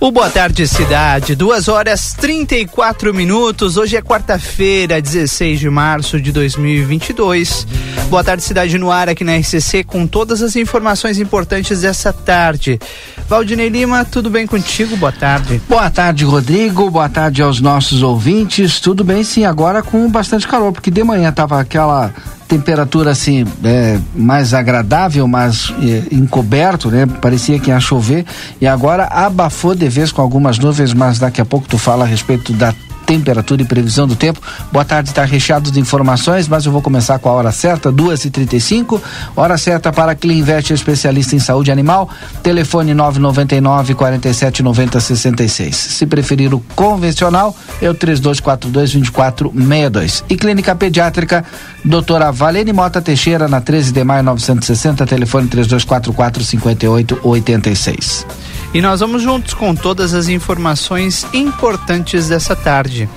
O Boa Tarde Cidade, 2 horas 34 minutos. Hoje é quarta-feira, 16 de março de 2022. Boa Tarde Cidade no ar aqui na RCC com todas as informações importantes dessa tarde. Valdinei Lima, tudo bem contigo? Boa tarde. Boa tarde, Rodrigo. Boa tarde aos nossos ouvintes. Tudo bem, sim, agora com bastante calor, porque de manhã tava aquela temperatura assim é, mais agradável, mais é, encoberto, né? Parecia que ia chover e agora abafou de vez com algumas nuvens, mas daqui a pouco tu fala a respeito da temperatura e previsão do tempo. Boa tarde, está recheado de informações, mas eu vou começar com a hora certa, duas e trinta e cinco. Hora certa para Cleanvet, especialista em saúde animal. Telefone nove noventa e nove quarenta e sete noventa sessenta e seis. Se preferir o convencional, é o três dois quatro dois vinte e Clínica Pediátrica, doutora Valene Mota Teixeira, na 13 de maio 960, telefone três dois quatro quatro cinquenta e nós vamos juntos com todas as informações importantes dessa tarde.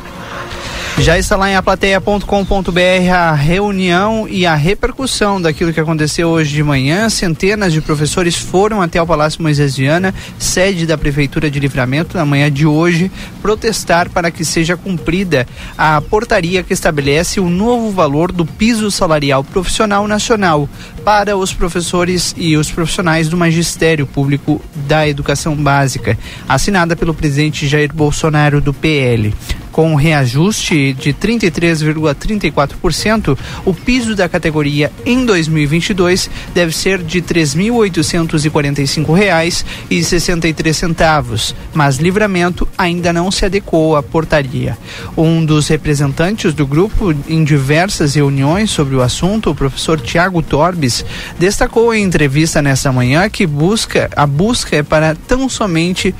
Já está lá em aplateia.com.br a reunião e a repercussão daquilo que aconteceu hoje de manhã. Centenas de professores foram até o Palácio Moisés Viana, sede da Prefeitura de Livramento, na manhã de hoje, protestar para que seja cumprida a portaria que estabelece o novo valor do piso salarial profissional nacional para os professores e os profissionais do magistério público da educação básica, assinada pelo presidente Jair Bolsonaro do PL com reajuste de 33,34%, o piso da categoria em 2022 deve ser de R$ 3.845,63, mas Livramento ainda não se adequou à portaria. Um dos representantes do grupo em diversas reuniões sobre o assunto, o professor Tiago Torbes, destacou em entrevista nesta manhã que busca a busca é para tão somente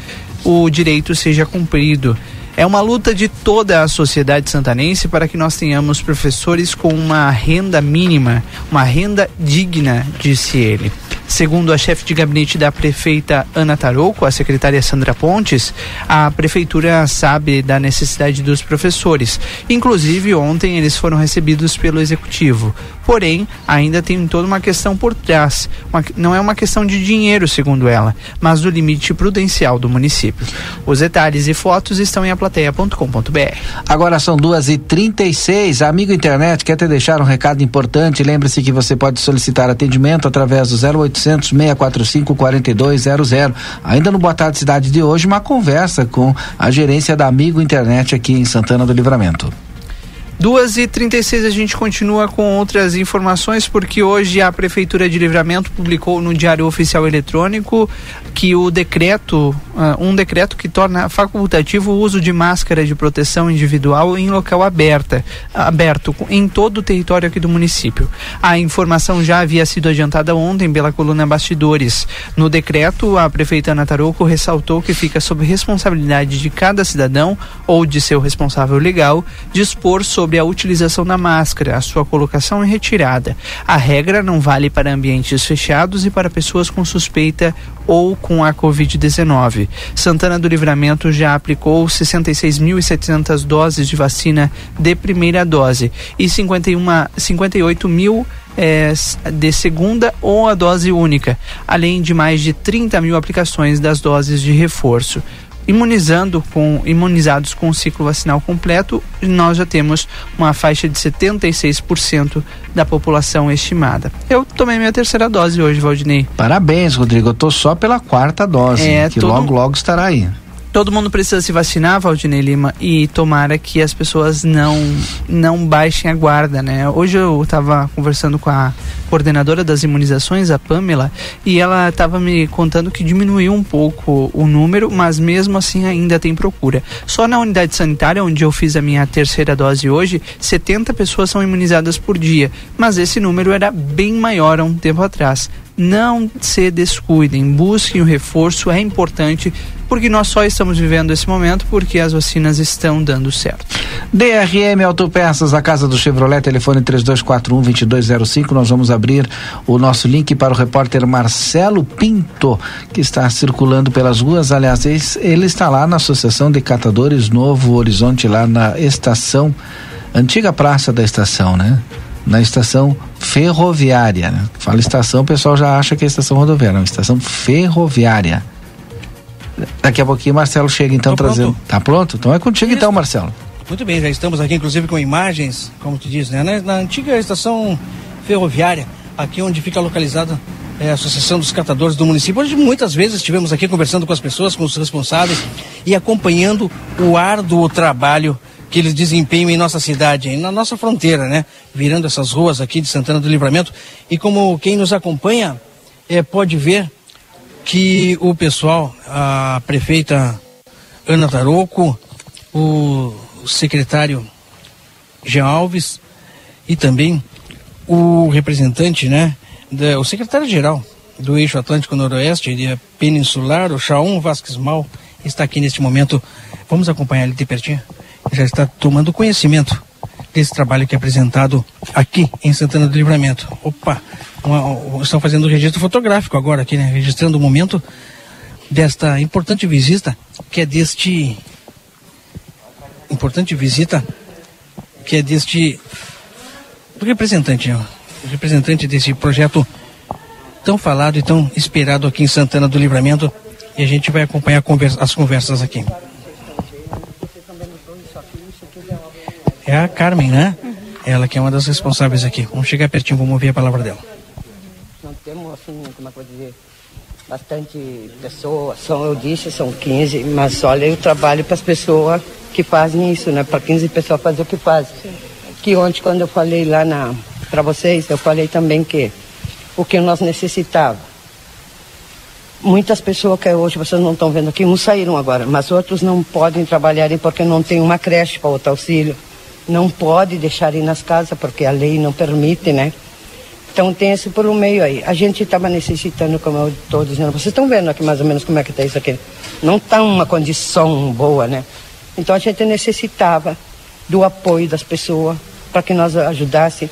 o direito seja cumprido. É uma luta de toda a sociedade santanense para que nós tenhamos professores com uma renda mínima, uma renda digna, disse ele. Segundo a chefe de gabinete da prefeita Ana Tarouco, a secretária Sandra Pontes, a prefeitura sabe da necessidade dos professores. Inclusive, ontem eles foram recebidos pelo executivo. Porém, ainda tem toda uma questão por trás. Uma, não é uma questão de dinheiro, segundo ela, mas do limite prudencial do município. Os detalhes e fotos estão em aplateia.com.br. Agora são duas e trinta e seis. Amigo internet, quer te deixar um recado importante? Lembre-se que você pode solicitar atendimento através do 0800 645 4200. Ainda no Boa Tarde Cidade de hoje, uma conversa com a gerência da Amigo Internet aqui em Santana do Livramento. Duas e trinta a gente continua com outras informações porque hoje a Prefeitura de Livramento publicou no Diário Oficial Eletrônico que o decreto, uh, um decreto que torna facultativo o uso de máscara de proteção individual em local aberta, aberto em todo o território aqui do município. A informação já havia sido adiantada ontem pela coluna Bastidores. No decreto, a prefeita Ana Tarouco ressaltou que fica sob responsabilidade de cada cidadão ou de seu responsável legal dispor sobre sobre a utilização da máscara, a sua colocação e retirada. A regra não vale para ambientes fechados e para pessoas com suspeita ou com a Covid-19. Santana do Livramento já aplicou 66.700 doses de vacina de primeira dose e 51, 58 mil é, de segunda ou a dose única, além de mais de 30 mil aplicações das doses de reforço imunizando com imunizados com o ciclo vacinal completo, nós já temos uma faixa de 76% da população estimada. Eu tomei minha terceira dose hoje, Valdinei. Parabéns, Rodrigo. Eu tô só pela quarta dose, é, que todo... logo logo estará aí todo mundo precisa se vacinar, Valdinei Lima, e tomara que as pessoas não não baixem a guarda, né? Hoje eu estava conversando com a coordenadora das imunizações, a Pamela, e ela estava me contando que diminuiu um pouco o número, mas mesmo assim ainda tem procura. Só na unidade sanitária, onde eu fiz a minha terceira dose hoje, 70 pessoas são imunizadas por dia, mas esse número era bem maior há um tempo atrás não se descuidem, busquem o reforço, é importante, porque nós só estamos vivendo esse momento porque as vacinas estão dando certo. DRM Autopeças, a casa do Chevrolet, telefone 3241-2205. Nós vamos abrir o nosso link para o repórter Marcelo Pinto, que está circulando pelas ruas. Aliás, ele está lá na Associação de Catadores Novo Horizonte, lá na estação, antiga praça da estação, né? Na estação ferroviária. Né? Fala estação, o pessoal já acha que é estação rodoviária, não, estação ferroviária. Daqui a pouquinho Marcelo chega então Tô trazendo. Pronto. Tá pronto? Então é contigo Isso. então, Marcelo. Muito bem, já estamos aqui inclusive com imagens, como tu diz, né? Na, na antiga estação ferroviária, aqui onde fica localizada é, a Associação dos Catadores do município, onde muitas vezes estivemos aqui conversando com as pessoas, com os responsáveis e acompanhando o árduo trabalho que eles desempenham em nossa cidade, na nossa fronteira, né? Virando essas ruas aqui de Santana do Livramento. E como quem nos acompanha é, pode ver que o pessoal, a prefeita Ana Taroco, o secretário Jean Alves e também o representante, né, da, o secretário-geral do Eixo Atlântico Noroeste, de Peninsular, o Chaum Vasques Mal, está aqui neste momento. Vamos acompanhar ele de pertinho. Já está tomando conhecimento desse trabalho que é apresentado aqui em Santana do Livramento. Opa, uma, uma, estão fazendo o registro fotográfico agora aqui, né? Registrando o momento desta importante visita, que é deste importante visita que é deste do representante, ó, representante desse projeto tão falado e tão esperado aqui em Santana do Livramento e a gente vai acompanhar conversa, as conversas aqui. É a Carmen, né? Ela que é uma das responsáveis aqui. Vamos chegar pertinho, vamos ouvir a palavra dela. Não temos, assim, como é que eu dizer, bastante pessoas, são, eu disse, são 15, mas olha, eu trabalho para as pessoas que fazem isso, né? Para 15 pessoas fazer o que fazem. Sim. Que ontem, quando eu falei lá para vocês, eu falei também que o que nós necessitávamos. Muitas pessoas que hoje vocês não estão vendo aqui, uns saíram agora, mas outros não podem trabalhar porque não tem uma creche para outro auxílio. Não pode deixar ir nas casas porque a lei não permite, né? Então tem esse por um meio aí. A gente estava necessitando, como eu estou dizendo, vocês estão vendo aqui mais ou menos como é que está isso aqui. Não está uma condição boa, né? Então a gente necessitava do apoio das pessoas para que nós ajudasse,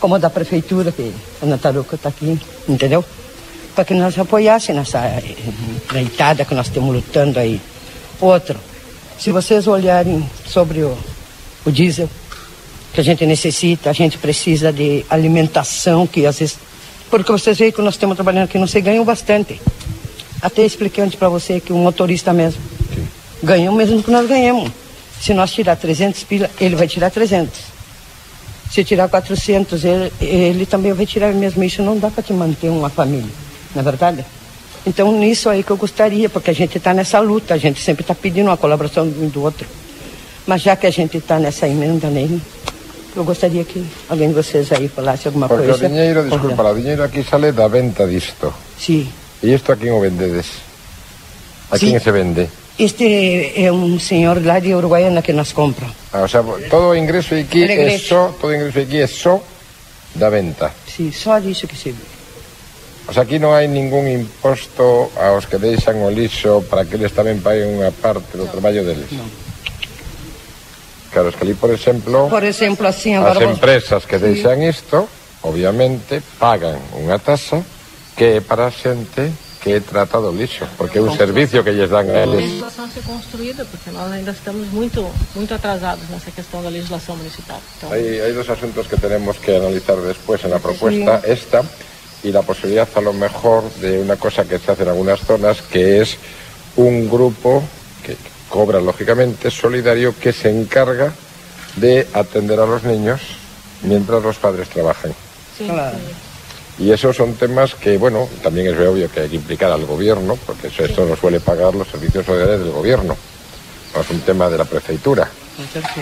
como da prefeitura, que a Nataruca está aqui, entendeu? Para que nós apoiassem nessa empreitada que nós estamos lutando aí. Outro, se vocês olharem sobre o, o diesel, que a gente necessita, a gente precisa de alimentação, que às vezes. Porque vocês veem que nós estamos trabalhando aqui, não se ganham bastante. Até expliquei antes para você que um motorista mesmo ganha o mesmo que nós ganhamos. Se nós tirar 300 pila, ele vai tirar 300. Se tirar 400, ele, ele também vai tirar mesmo. Isso não dá para te manter uma família, não é verdade? Então, nisso aí que eu gostaria, porque a gente está nessa luta, a gente sempre está pedindo uma colaboração um do outro. Mas já que a gente está nessa emenda nele, eu gostaria que alguém de vocês aí falasse alguma porque coisa. Porque o dinheiro, desculpa, o dinheiro aqui sale da venta disto. Sim. E isto a quem o vendedes? A sí. quem se vende? Este é um senhor lá de Uruguaiana que nos compra. Ah, o sea, todo o ingreso aquí é só, todo o ingreso aquí é só da venta. Sí, só disso que se ve. O sea, aquí non hai ningún imposto aos que deixan o lixo para que eles tamén paguen unha parte do traballo deles. Non. Claro, es que ali, por exemplo, por exemplo así, as empresas que deixan isto, obviamente, pagan unha tasa que é para a xente que trata do lixo, porque é un servicio que lles dan a eles. A legislação ser construída, porque nós ainda estamos muito, muito atrasados nessa questão da legislação municipal. Então... Hay, hay dos asuntos que tenemos que analizar después en la propuesta, sí. esta y la posibilidad a lo mejor de una cosa que se hace en algunas zonas, que es un grupo que cobra lógicamente solidario que se encarga de atender a los niños mientras los padres trabajan. Sí. Y esos son temas que, bueno, también es obvio que hay que implicar al gobierno, porque eso, esto no suele pagar los servicios sociales del gobierno, no es un tema de la prefeitura.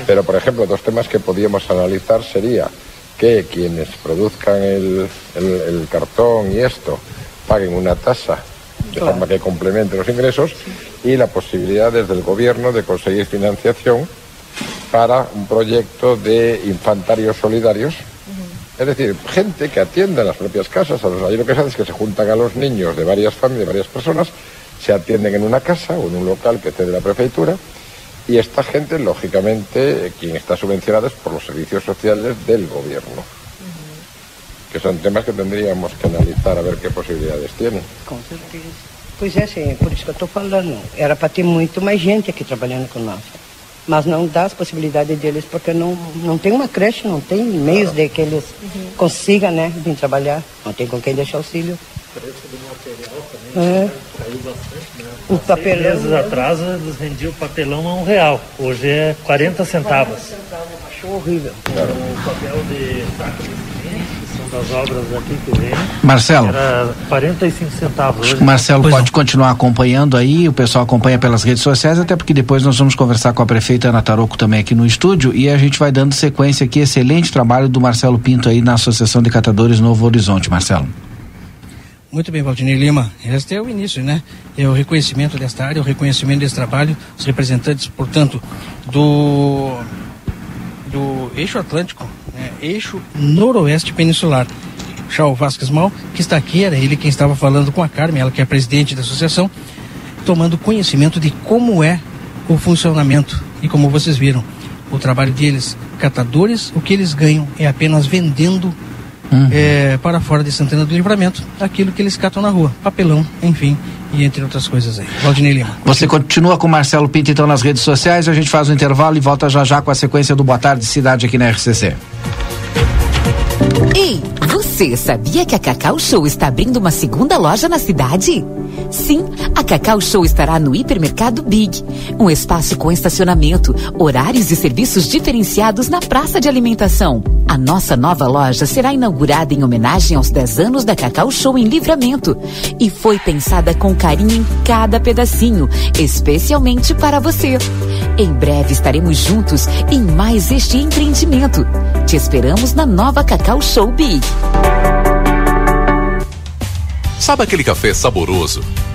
Pero, por ejemplo, dos temas que podíamos analizar sería que quienes produzcan el, el, el cartón y esto paguen una tasa de claro. forma que complemente los ingresos sí. Y la posibilidad desde el gobierno de conseguir financiación para un proyecto de infantarios solidarios es decir, gente que atiende en las propias casas, a los, ahí lo que se hace es que se juntan a los niños de varias familias, de varias personas, se atienden en una casa o en un local que esté de la prefeitura, y esta gente, lógicamente, quien está subvencionada es por los servicios sociales del gobierno. Que son temas que tendríamos que analizar a ver qué posibilidades tienen. Com certeza. Pois é, sim, por isso que eu estou falando. Era para ter muito mais gente aqui trabalhando com nós. mas não dá as possibilidades deles porque não, não tem uma creche, não tem meios de que eles uhum. consigam né, vir trabalhar, não tem com quem deixar auxílio. Preço do material também É. O papelão. Meses atrás eles vendiam o papelão a um real. Hoje é 40 centavos. Achou horrível. O papel de saco de das obras aqui que vem, Marcelo. era 45 centavos. Hoje Marcelo Pois pode continuar acompanhando aí, o pessoal acompanha pelas redes sociais, até porque depois nós vamos conversar com a prefeita Ana Taroco também aqui no estúdio e a gente vai dando sequência aqui, excelente trabalho do Marcelo Pinto aí na Associação de Catadores Novo Horizonte, Marcelo. Muito bem, Valdinei Lima. Este é o início, né? É o reconhecimento desta área, o reconhecimento desse trabalho, os representantes, portanto, do do eixo Atlântico, né? eixo noroeste peninsular. Chau Vasques Mal, que está aqui, era ele quem estava falando com a Carmen, ela que é presidente da associação, tomando conhecimento de como é o funcionamento. E como vocês viram, o trabalho deles, catadores, o que eles ganham é apenas vendendo é, para fora de Santana do Livramento aquilo que eles catam na rua, papelão, enfim, e entre outras coisas aí. Valdinei Lima. Você continua com o Marcelo Pinto então nas redes sociais, a gente faz o intervalo e volta já já com a sequência do Boa Tarde Cidade aqui na RCC. Ei, você sabia que a Cacau Show está abrindo uma segunda loja na cidade? Sim, a Cacau Show estará no Hipermercado Big, um espaço com estacionamento, horários e serviços diferenciados na praça de alimentação. A nossa nova loja será inaugurada em homenagem aos 10 anos da Cacau Show em Livramento e foi pensada com carinho em cada pedacinho, especialmente para você. Em breve estaremos juntos em mais este empreendimento. Te esperamos na nova Cacau Show Big. Sabe aquele café saboroso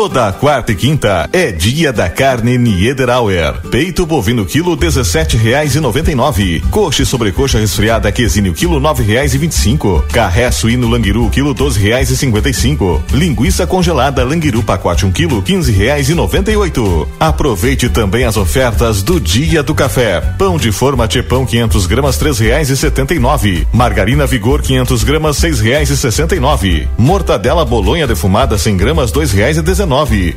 Toda quarta e quinta é dia da carne Niederauer. Peito bovino quilo dezessete reais e noventa e nove. Coxa e sobrecoxa resfriada quesinho quilo nove reais e vinte e cinco. Carré suíno languiru quilo doze reais e cinquenta e cinco. Linguiça congelada languiru pacote um quilo quinze reais e noventa e oito. Aproveite também as ofertas do dia do café. Pão de forma Tchepão 500 gramas três reais e setenta e nove. Margarina Vigor 500 gramas seis reais e sessenta e nove. Mortadela bolonha defumada 100 gramas dois reais e dezenove.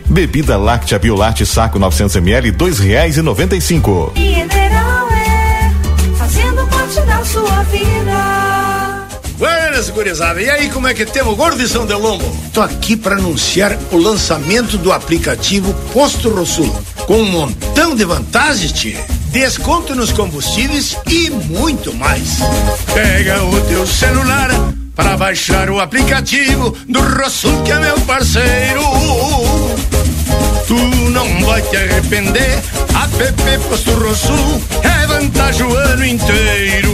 Bebida láctea Biolate saco 900 ml dois reais e noventa e cinco. Mineral é fazendo parte da sua vida. Buenas, gurizada. E aí, como é que temos, gordo de São Delombo? Tô aqui para anunciar o lançamento do aplicativo Posto Rosul, com um montão de vantagens, tchê. Desconto nos combustíveis e muito mais. Pega o teu celular para baixar o aplicativo do Rosul, que é meu parceiro. Tu não vai te arrepender. App Posto Rosul é vantagem o ano inteiro.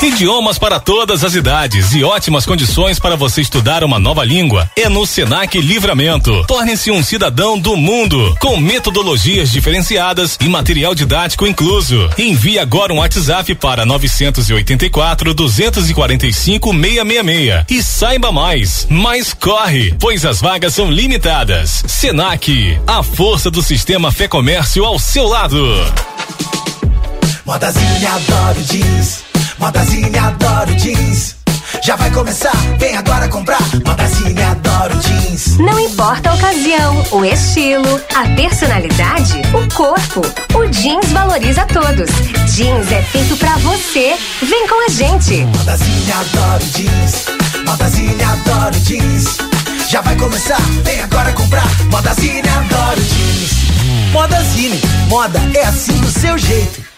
Idiomas para todas as idades e ótimas condições para você estudar uma nova língua. É no Senac Livramento. Torne-se um cidadão do mundo, com metodologias diferenciadas e material didático incluso. Envie agora um WhatsApp para 984 245 666 e saiba mais. Mas corre, pois as vagas são limitadas. Senac, a força do sistema Fé Comércio ao seu lado. Modazine adoro jeans. Modazine adoro jeans. Já vai começar, vem agora comprar. Modazine adoro jeans. Não importa a ocasião, o estilo, a personalidade, o corpo. O jeans valoriza todos. Jeans é feito pra você. Vem com a gente. Modazine adoro jeans. Modazine adoro jeans. Já vai começar, vem agora comprar. Modazine adoro jeans. Modazine, moda é assim do seu jeito.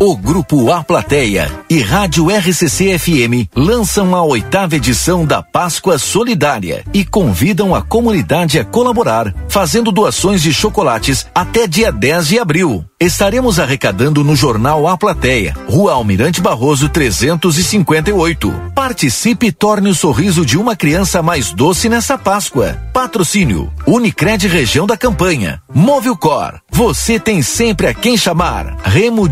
O Grupo A Plateia e Rádio RCC FM lançam a oitava edição da Páscoa Solidária e convidam a comunidade a colaborar, fazendo doações de chocolates até dia 10 de abril. Estaremos arrecadando no Jornal A Plateia, Rua Almirante Barroso 358. Participe e torne o sorriso de uma criança mais doce nessa Páscoa. Patrocínio Unicred Região da Campanha. Cor. Você tem sempre a quem chamar. Remo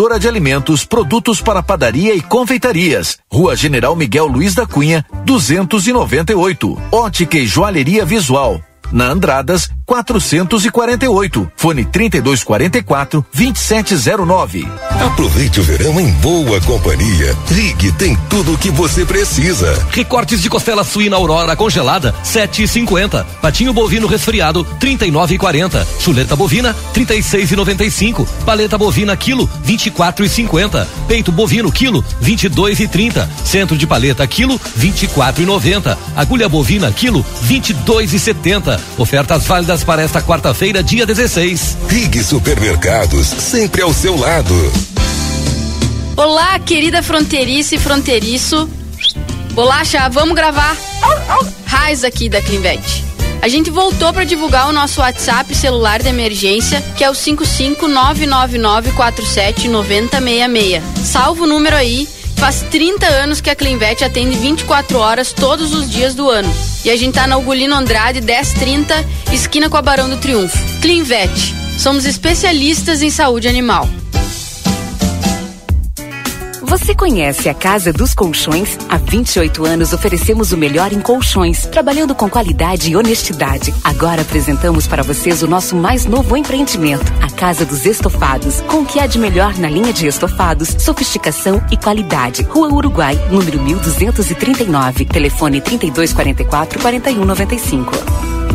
Distribuidora de Alimentos, produtos para padaria e confeitarias. Rua General Miguel Luiz da Cunha, 298. Ótica e Joalheria Visual. Na Andradas, 448. Fone 3244 2709. Aproveite o verão em boa companhia. Rig tem tudo o que você precisa. Recortes de costela suína Aurora congelada, 7,50. Patinho bovino resfriado, 39,40. Chuleta bovina, 36,95. Paleta bovina quilo, 24,50. Peito bovino quilo, 22,30. Centro de paleta quilo, 24,90. Agulha bovina quilo, 22,70. Ofertas válidas para esta quarta-feira, dia 16. Rig Supermercados, sempre ao seu lado. Olá, querida fronteiriça e fronteiriço. Bolacha, vamos gravar? Raiz aqui da Clinvet. A gente voltou para divulgar o nosso WhatsApp celular de emergência, que é o 55999479066. Salva o número aí. Faz 30 anos que a Clinvet atende 24 horas todos os dias do ano. E a gente tá na Ugolino Andrade 1030, esquina com a Barão do Triunfo. Clinvet. Somos especialistas em saúde animal. Você conhece a Casa dos Colchões? Há 28 anos oferecemos o melhor em colchões, trabalhando com qualidade e honestidade. Agora apresentamos para vocês o nosso mais novo empreendimento, a Casa dos Estofados, com o que há de melhor na linha de estofados, sofisticação e qualidade. Rua Uruguai, número 1239, telefone 3244 4195.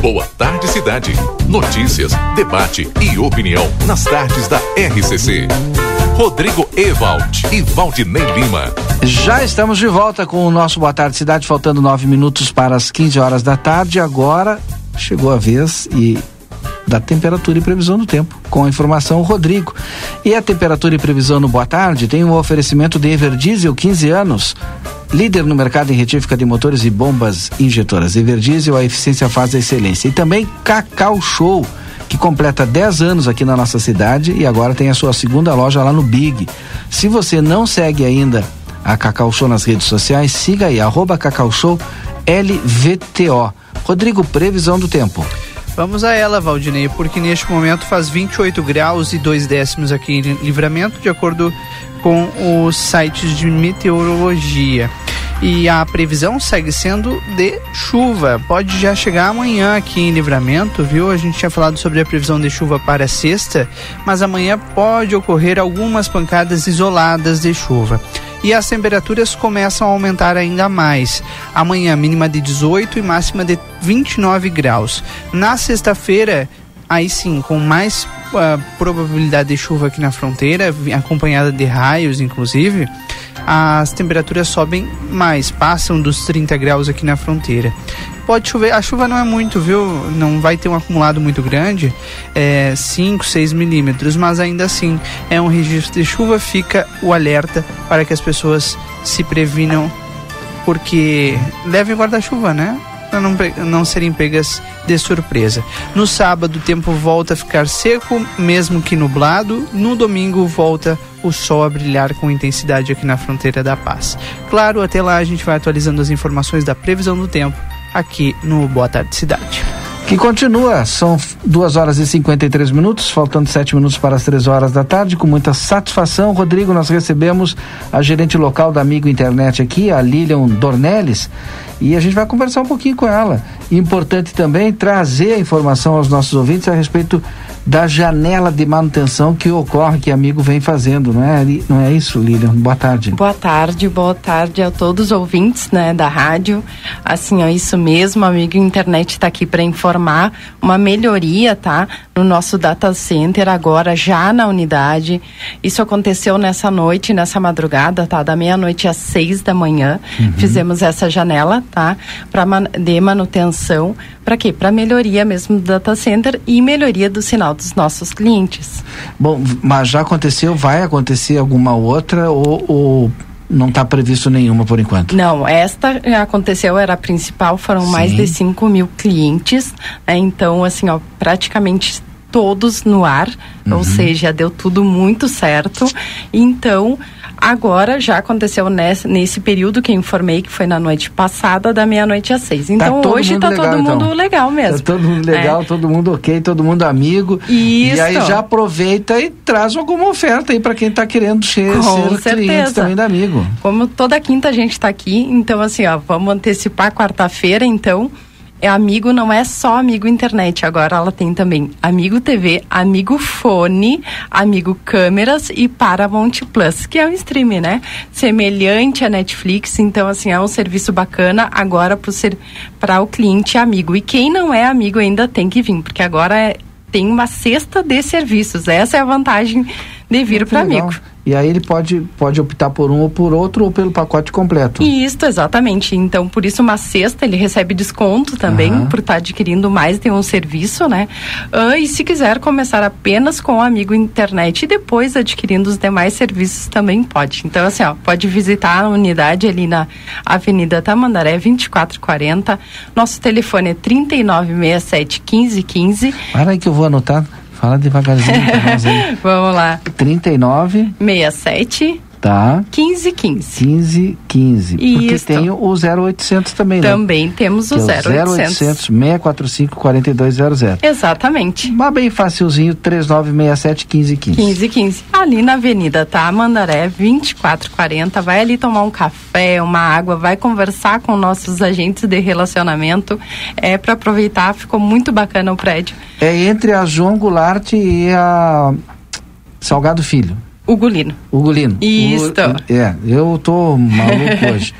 Boa tarde, cidade. Notícias, debate e opinião nas tardes da RCC. Rodrigo Ewald e Valdinei Lima. Já estamos de volta com o nosso Boa Tarde Cidade, faltando nove minutos para as 15 horas da tarde. Agora chegou a vez e da temperatura e previsão do tempo. Com a informação, Rodrigo. E a temperatura e previsão no Boa Tarde tem um oferecimento de Everdiesel 15 anos. Líder no mercado em retífica de motores e bombas injetoras. Everdiesel, a eficiência faz a excelência. E também Cacau Show, que completa 10 anos aqui na nossa cidade e agora tem a sua segunda loja lá no Big. Se você não segue ainda a Cacau Show nas redes sociais, siga aí, arroba Cacau Show LVTO. Rodrigo, previsão do tempo. Vamos a ela, Valdinei, porque neste momento faz 28 graus e 2 décimos aqui em Livramento, de acordo com os sites de meteorologia. E a previsão segue sendo de chuva. Pode já chegar amanhã aqui em Livramento, viu? A gente tinha falado sobre a previsão de chuva para sexta, mas amanhã pode ocorrer algumas pancadas isoladas de chuva e as temperaturas começam a aumentar ainda mais. Amanhã, mínima de 18 e máxima de 29 graus. Na sexta-feira, aí sim, com mais uh, probabilidade de chuva aqui na fronteira, acompanhada de raios, inclusive, as temperaturas sobem mais, passam dos 30 graus aqui na fronteira. Pode chover, a chuva não é muito, viu? Não vai ter um acumulado muito grande, é 5, 6 milímetros, mas ainda assim é um registro de chuva. Fica o alerta para que as pessoas se previnam, porque levem guarda-chuva, né? Para não, não serem pegas de surpresa. No sábado, o tempo volta a ficar seco, mesmo que nublado. No domingo, volta o sol a brilhar com intensidade aqui na fronteira da paz. Claro, até lá a gente vai atualizando as informações da previsão do tempo aqui no Boa Tarde Cidade. Que continua, são duas horas e 53 minutos, faltando sete minutos para as três horas da tarde. Com muita satisfação, Rodrigo, nós recebemos a gerente local da Amigo Internet aqui, a Lilian Dornelles, e a gente vai conversar um pouquinho com ela. Importante também trazer a informação aos nossos ouvintes a respeito da janela de manutenção que ocorre, que amigo vem fazendo, não é, não é isso, Lilian? Boa tarde. Boa tarde, boa tarde a todos os ouvintes, né, da rádio. Assim, é isso mesmo, amigo internet está aqui para informar uma melhoria, tá, no nosso data center agora já na unidade. Isso aconteceu nessa noite, nessa madrugada, tá, da meia-noite às seis da manhã. Uhum. Fizemos essa janela tá? Man de manutenção, para quê? Para melhoria mesmo do data center e melhoria do sinal dos nossos clientes. Bom, mas já aconteceu, vai acontecer alguma outra ou, ou não está previsto nenhuma por enquanto. Não, esta aconteceu, era a principal, foram Sim. mais de 5 mil clientes, né? então assim, ó, praticamente todos no ar, uhum. ou seja, deu tudo muito certo. Então, Agora já aconteceu nesse, nesse período que eu informei que foi na noite passada, da meia-noite às seis. Tá então tá hoje está todo mundo então. legal mesmo. Tá todo mundo legal, é. todo mundo ok, todo mundo amigo. Isso. E aí já aproveita e traz alguma oferta aí para quem está querendo ser, Com ser cliente também da amigo. Como toda quinta a gente está aqui, então assim, ó, vamos antecipar quarta-feira, então é amigo não é só amigo internet, agora ela tem também amigo TV, amigo fone, amigo câmeras e Paramount Plus, que é um streaming, né? Semelhante à Netflix, então assim, é um serviço bacana agora para ser para o cliente amigo. E quem não é amigo ainda tem que vir, porque agora é, tem uma cesta de serviços. Essa é a vantagem de vir para amigo. E aí ele pode, pode optar por um ou por outro ou pelo pacote completo. Isso, exatamente. Então, por isso uma cesta ele recebe desconto também uhum. por estar tá adquirindo mais de um serviço, né? Uh, e se quiser começar apenas com o amigo internet e depois adquirindo os demais serviços também pode. Então, assim, ó, pode visitar a unidade ali na Avenida Tamandaré 2440. Nosso telefone é 3967 1515. Para aí que eu vou anotar. Fala devagarzinho. Vamos lá. 39 67 Tá. 1515. 1515. Porque Isso. tem o 0800 também, né? Também temos o que 0800. É o 0800 645 4200. Exatamente. Mas bem facilzinho, 3967 1515. 1515. Ali na Avenida Tamandaré, 2440. Vai ali tomar um café, uma água, vai conversar com nossos agentes de relacionamento. É para aproveitar, ficou muito bacana o prédio. É entre a João Goulart e a Salgado Filho. Ugolino. Ugolino. Isso. É, eu tô maluco hoje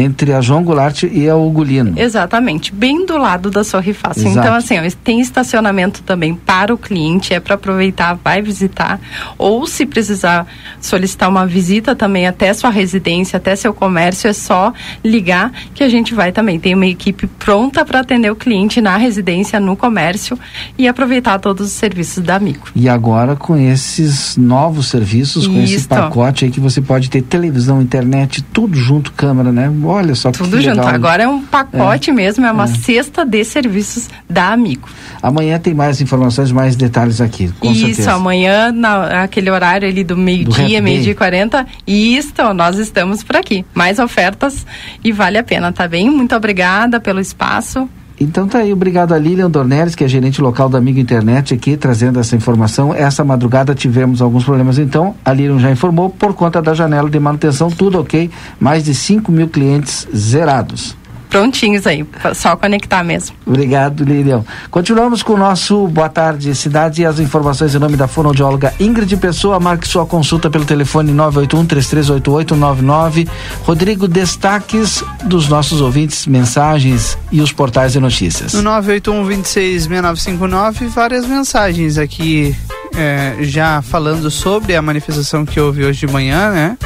entre a João Goulart e a Ugolino. Exatamente, bem do lado da sua Rifácil. Então, assim, ó, tem estacionamento também para o cliente, é para aproveitar, vai visitar, ou se precisar solicitar uma visita também até sua residência, até seu comércio, é só ligar que a gente vai também. Tem uma equipe pronta para atender o cliente na residência, no comércio e aproveitar todos os serviços da Amigo. E agora com esses novos serviços, com esse pacote aí que você pode ter televisão, internet, tudo junto, câmera, né? Olha só Tudo que junto. Legal. Agora é um pacote é. mesmo, é uma é. cesta de serviços da Amigo. Amanhã tem mais informações, mais detalhes aqui, com Isso, certeza. amanhã, na, aquele horário ali do meio-dia, meio-dia e quarenta. Isso, nós estamos por aqui. Mais ofertas e vale a pena, tá bem? Muito obrigada pelo espaço. Então tá aí, obrigado a Lilian Dornelles, que é gerente local da Amigo Internet aqui, trazendo essa informação. Essa madrugada tivemos alguns problemas, então. A Lilian já informou, por conta da janela de manutenção, tudo ok, mais de 5 mil clientes zerados prontinhos aí, só conectar mesmo. Obrigado, Lilian. Continuamos com o nosso Boa Tarde Cidade e as informações em nome da fonoaudióloga Ingrid Pessoa. Marque sua consulta pelo telefone 981-338899. Rodrigo, destaques dos nossos ouvintes, mensagens e os portais de notícias. No 981-266959, várias mensagens aqui é, já falando sobre a manifestação que houve hoje de manhã, né?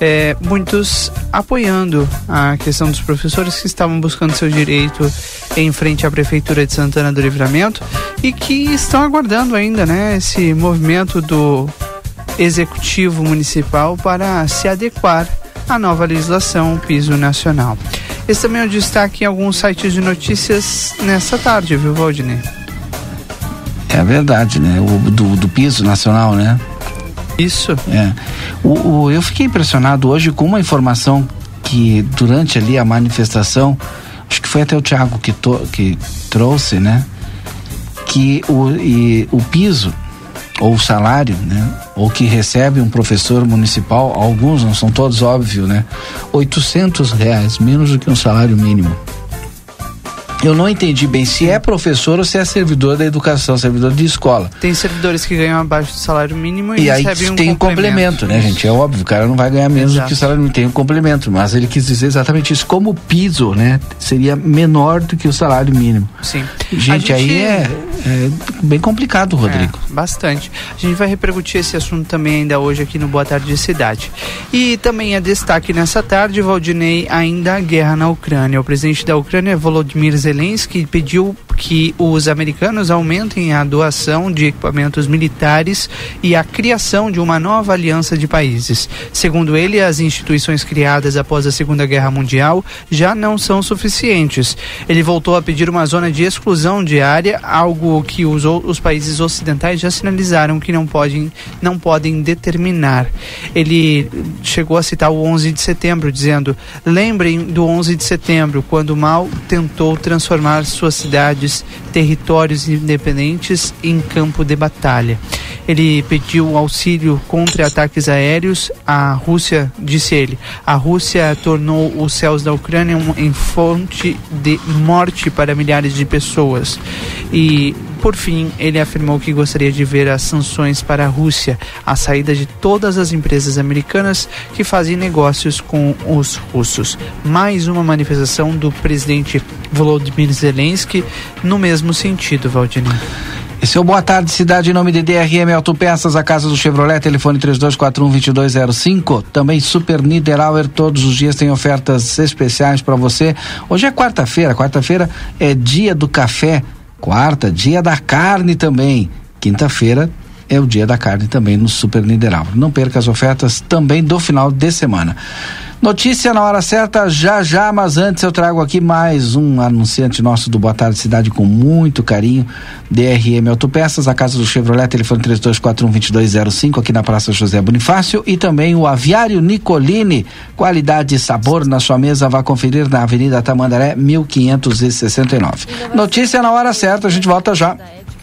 É, muitos apoiando a questão dos professores que estavam buscando seu direito em frente à Prefeitura de Santana do Livramento e que estão aguardando ainda né, esse movimento do Executivo Municipal para se adequar à nova legislação piso nacional. Esse também é o um destaque em alguns sites de notícias nessa tarde, viu, Valdinei? É verdade, né? O do, do piso nacional, né? Isso. É. O, o, eu fiquei impressionado hoje com uma informação que durante ali a manifestação, acho que foi até o Tiago que, que trouxe, né? Que o, e, o piso ou o salário, né? Ou que recebe um professor municipal, alguns não são todos óbvio, né? 800 reais, menos do que um salário mínimo. Eu não entendi bem se é professor ou se é servidor da educação, servidor de escola. Tem servidores que ganham abaixo do salário mínimo e, E aí recebem um tem um complemento, né, gente? É óbvio, o cara não vai ganhar menos do Exato. que o salário mínimo, tem um complemento, mas ele quis dizer exatamente isso. Como o piso, né, seria menor do que o salário mínimo. Sim. Gente, A aí é, é bem complicado, Rodrigo. É, bastante. A gente vai repercutir esse assunto também ainda hoje aqui no Boa Tarde Cidade. E também é destaque nessa tarde, Valdinei, ainda a guerra na Ucrânia. O presidente da Ucrânia, Volodymyr Zelensky, pediu que os americanos aumentem a doação de equipamentos militares e a criação de uma nova aliança de países. Segundo ele, as instituições criadas após a Segunda Guerra Mundial já não são suficientes. Ele voltou a pedir uma zona de exclusão diária, algo que os, os países ocidentais já sinalizaram que não podem, não podem determinar. Ele chegou a citar o 11 de setembro, dizendo: Lembrem do 11 de setembro, quando Mao tentou transformar suas territórios independentes, em campo de batalha. Ele pediu auxílio contra ataques aéreos. A Rússia, disse ele, a Rússia tornou os céus da Ucrânia em fonte de morte para milhares de pessoas. E, por fim, ele afirmou que gostaria de ver as sanções para a Rússia, a saída de todas as empresas americanas que fazem negócios com os russos. Mais uma manifestação do presidente Volodymyr Zelensky no mesmo sentido, Valdinei. O Boa Tarde Cidade em nome de DRM Autopeças, a casa do Chevrolet, telefone 3241-2205. Também Super Niederauer, todos os dias tem ofertas especiais para você. Hoje é quarta-feira, quarta-feira é dia do café, quarta, dia da carne também. Quinta-feira é o dia da carne também no Super Niederauer. Não perca as ofertas também do final de semana. Notícia na hora certa, já já, mas antes eu trago aqui mais um anunciante nosso do Boa Tarde Cidade com muito carinho. DRM Autopeças, a casa do Chevrolet, telefone 3241-2205, aqui na Praça José Bonifácio. E também o Aviário Nicolini, qualidade e sabor na sua mesa. Vá conferir na Avenida Tamandaré, 1569. Notícia na hora certa, a gente volta já.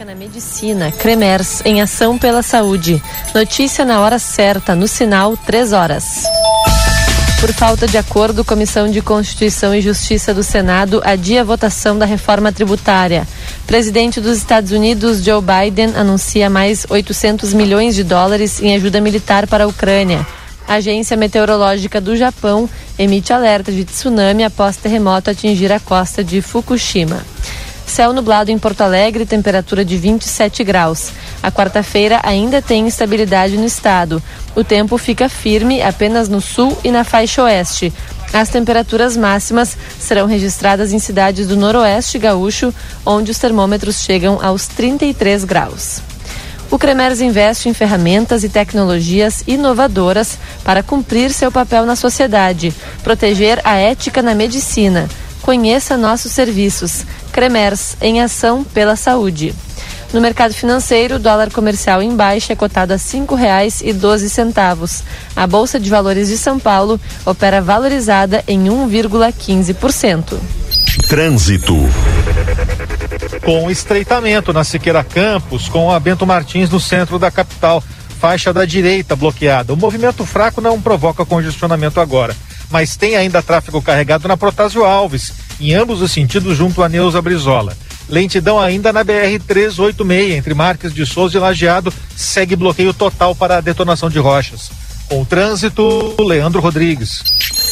Na Medicina, Cremers, em ação pela saúde. Notícia na hora certa, no sinal 3 horas. Por falta de acordo, Comissão de Constituição e Justiça do Senado adia a votação da reforma tributária. Presidente dos Estados Unidos, Joe Biden, anuncia mais 800 milhões de dólares em ajuda militar para a Ucrânia. A Agência Meteorológica do Japão emite alerta de tsunami após terremoto atingir a costa de Fukushima. Céu nublado em Porto Alegre, temperatura de 27 graus. A quarta-feira ainda tem instabilidade no estado. O tempo fica firme apenas no sul e na faixa oeste. As temperaturas máximas serão registradas em cidades do noroeste gaúcho, onde os termômetros chegam aos 33 graus. O Cremers investe em ferramentas e tecnologias inovadoras para cumprir seu papel na sociedade, proteger a ética na medicina. Conheça nossos serviços. Cremers, em ação pela saúde. No mercado financeiro, o dólar comercial em baixa é cotado a R$ 5,12. A Bolsa de Valores de São Paulo opera valorizada em 1,15%. Trânsito. Com estreitamento na Siqueira Campos, com a Bento Martins no centro da capital. Faixa da direita bloqueada. O movimento fraco não provoca congestionamento agora, mas tem ainda tráfego carregado na Protásio Alves, em ambos os sentidos junto a Neuza Brizola. Lentidão ainda na BR 386, entre Marques de Souza e Lajeado, segue bloqueio total para a detonação de rochas. Com o trânsito, Leandro Rodrigues.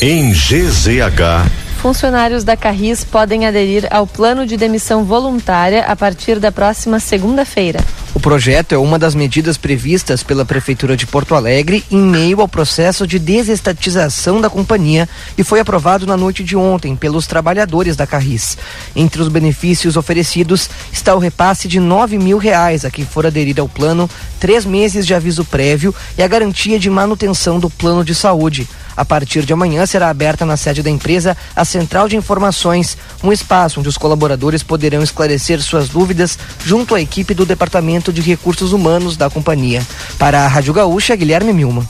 Em GZH. Funcionários da Carris podem aderir ao plano de demissão voluntária a partir da próxima segunda-feira. O projeto é uma das medidas previstas pela Prefeitura de Porto Alegre em meio ao processo de desestatização da companhia e foi aprovado na noite de ontem pelos trabalhadores da Carris. Entre os benefícios oferecidos está o repasse de nove mil reais a quem for aderir ao plano, três meses de aviso prévio e a garantia de manutenção do plano de saúde. A partir de amanhã será aberta na sede da empresa a Central de Informações, um espaço onde os colaboradores poderão esclarecer suas dúvidas junto à equipe do Departamento de Recursos Humanos da companhia. Para a Rádio Gaúcha, Guilherme Milma.